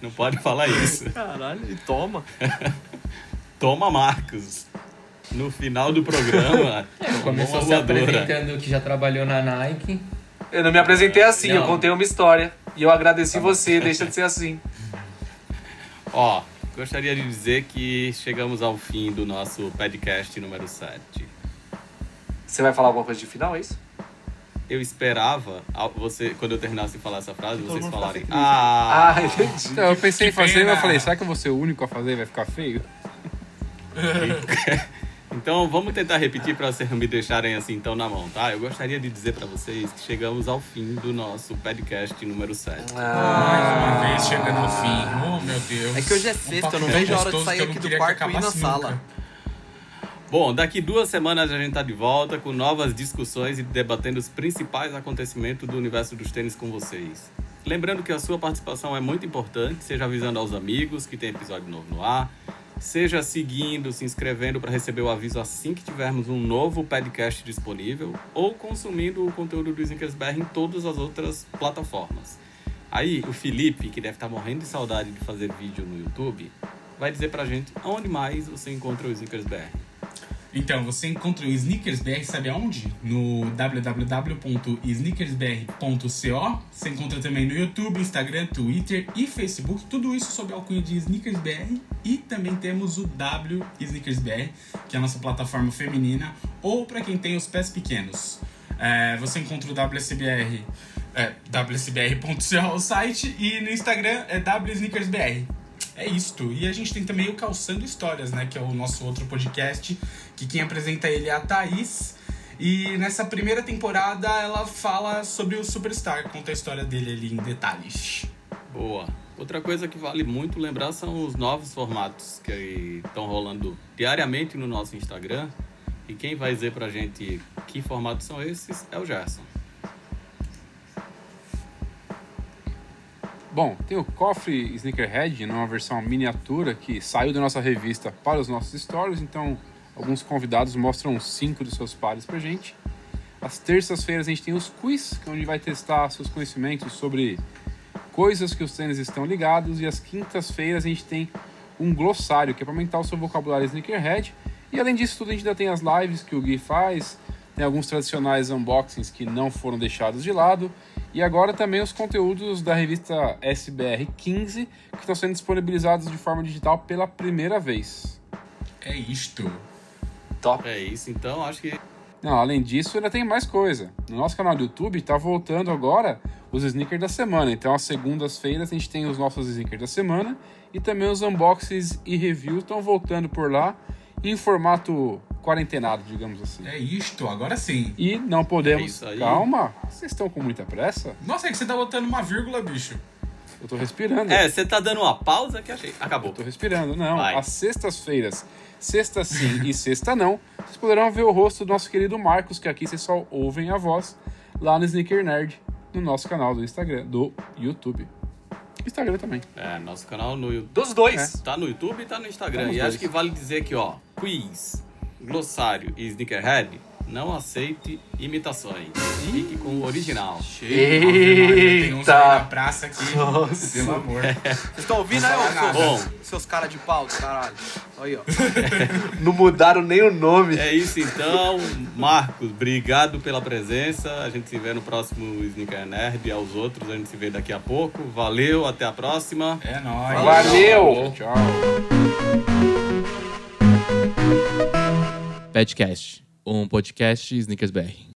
Não pode falar isso. Caralho, e toma. Toma, Marcos. No final do programa, Começou uma se apresentando que já trabalhou na Nike. Eu não me apresentei assim, eu Não. contei uma história. E eu agradeci você, deixa de ser assim. Ó, gostaria de dizer que chegamos ao fim do nosso podcast número 7. Você vai falar alguma coisa de final, é isso? Eu esperava, você, quando eu terminasse de falar essa frase, vocês mundo ficar falarem. feliz. Ah! Ah, entendi. Então, eu pensei em fazer, mas eu falei, será que eu vou ser o único a fazer? Vai ficar feio? Então vamos tentar repetir para vocês não me deixarem assim tão na mão, tá? Eu gostaria de dizer para vocês que chegamos ao fim do nosso podcast número 7. Mais uma vez chegando ao fim. Oh, meu Deus. É que hoje é Um sexta, eu papo não vejo a hora de sair eu aqui do quarto e ir na sala. nunca. Bom, daqui duas semanas a gente tá de volta com novas discussões e debatendo os principais acontecimentos do universo dos tênis com vocês. Lembrando que a sua participação é muito importante, seja avisando aos amigos que tem episódio novo no ar, seja seguindo, se inscrevendo para receber o aviso assim que tivermos um novo podcast disponível, ou consumindo o conteúdo do SnickersBR em todas as outras plataformas. Aí, o Felipe, que deve estar morrendo de saudade de fazer vídeo no YouTube, vai dizer pra gente onde mais você encontra o SnickersBR. Então, você encontra o Sneakers BR, sabe aonde? No www.sneakersbr.co. Você encontra também no YouTube, Instagram, Twitter e Facebook. Tudo isso sob a alcunha de Sneakers BR. E também temos o W Sneakers BR, que é a nossa plataforma feminina, ou para quem tem os pés pequenos. É, você encontra o WSBR, é, wsbr.co, o site, e no Instagram é WSneakersBR. É isto. E a gente tem também o Calçando Histórias, né? Que é o nosso outro podcast, que quem apresenta ele é a Thaís. E nessa primeira temporada ela fala sobre o Superstar, conta a história dele ali em detalhes. Boa. Outra coisa que vale muito lembrar são os novos formatos que estão rolando diariamente no nosso Instagram. E quem vai dizer pra gente que formatos são esses é o Gerson. Bom, tem o Cofre Sneakerhead, numa versão miniatura que saiu da nossa revista para os nossos stories, então alguns convidados mostram cinco dos seus pares pra gente. Às terças-feiras a gente tem os quiz, que é onde vai testar seus conhecimentos sobre coisas que os tênis estão ligados, e às quintas-feiras a gente tem um glossário, que é para aumentar o seu vocabulário sneakerhead. E além disso tudo, a gente ainda tem as lives que o Gui faz, tem alguns tradicionais unboxings que não foram deixados de lado, e agora também os conteúdos da revista SBR 15, que estão sendo disponibilizados de forma digital pela primeira vez. É isto. Top. É isso, então acho que Não, além disso, ainda tem mais coisa. No nosso canal do YouTube tá voltando agora os sneakers da semana. Então, às segundas-feiras a gente tem os nossos sneakers da semana e também os unboxings e reviews estão voltando por lá em formato quarentenado, digamos assim. É isto, agora sim. E não É podemos. isso aí. Calma, vocês estão com muita pressa? Nossa, é que você tá botando uma vírgula, bicho. Eu tô respirando. É, você tá dando uma pausa que achei. Acabou. Eu tô respirando. Não, Vai. às sextas-feiras, sexta sim e sexta não, vocês poderão ver o rosto do nosso querido Marcos, que aqui vocês só ouvem a voz, lá no Sneaker Nerd, no nosso canal do Instagram, do YouTube. Instagram também. É, nosso canal no YouTube. Dos dois. Tá no YouTube e tá no Instagram. Tá e dois. acho que vale dizer que, ó, quiz, glossário e sneakerhead, não aceite imitações. Fique com o original. Tem uns aí na praça aqui. Nossa. Pelo amor. Vocês estão ouvindo aí, Não ô, fala seus, caras de pau, caralho? Aí, ó. Não mudaram nem o nome. É isso então, Marcos, obrigado pela presença. A gente se vê no próximo Sneaker Nerd e aos outros a gente se vê daqui a pouco. Valeu, até a próxima. É nóis. Valeu! Tchau. Padcast, um podcast Snickers BR.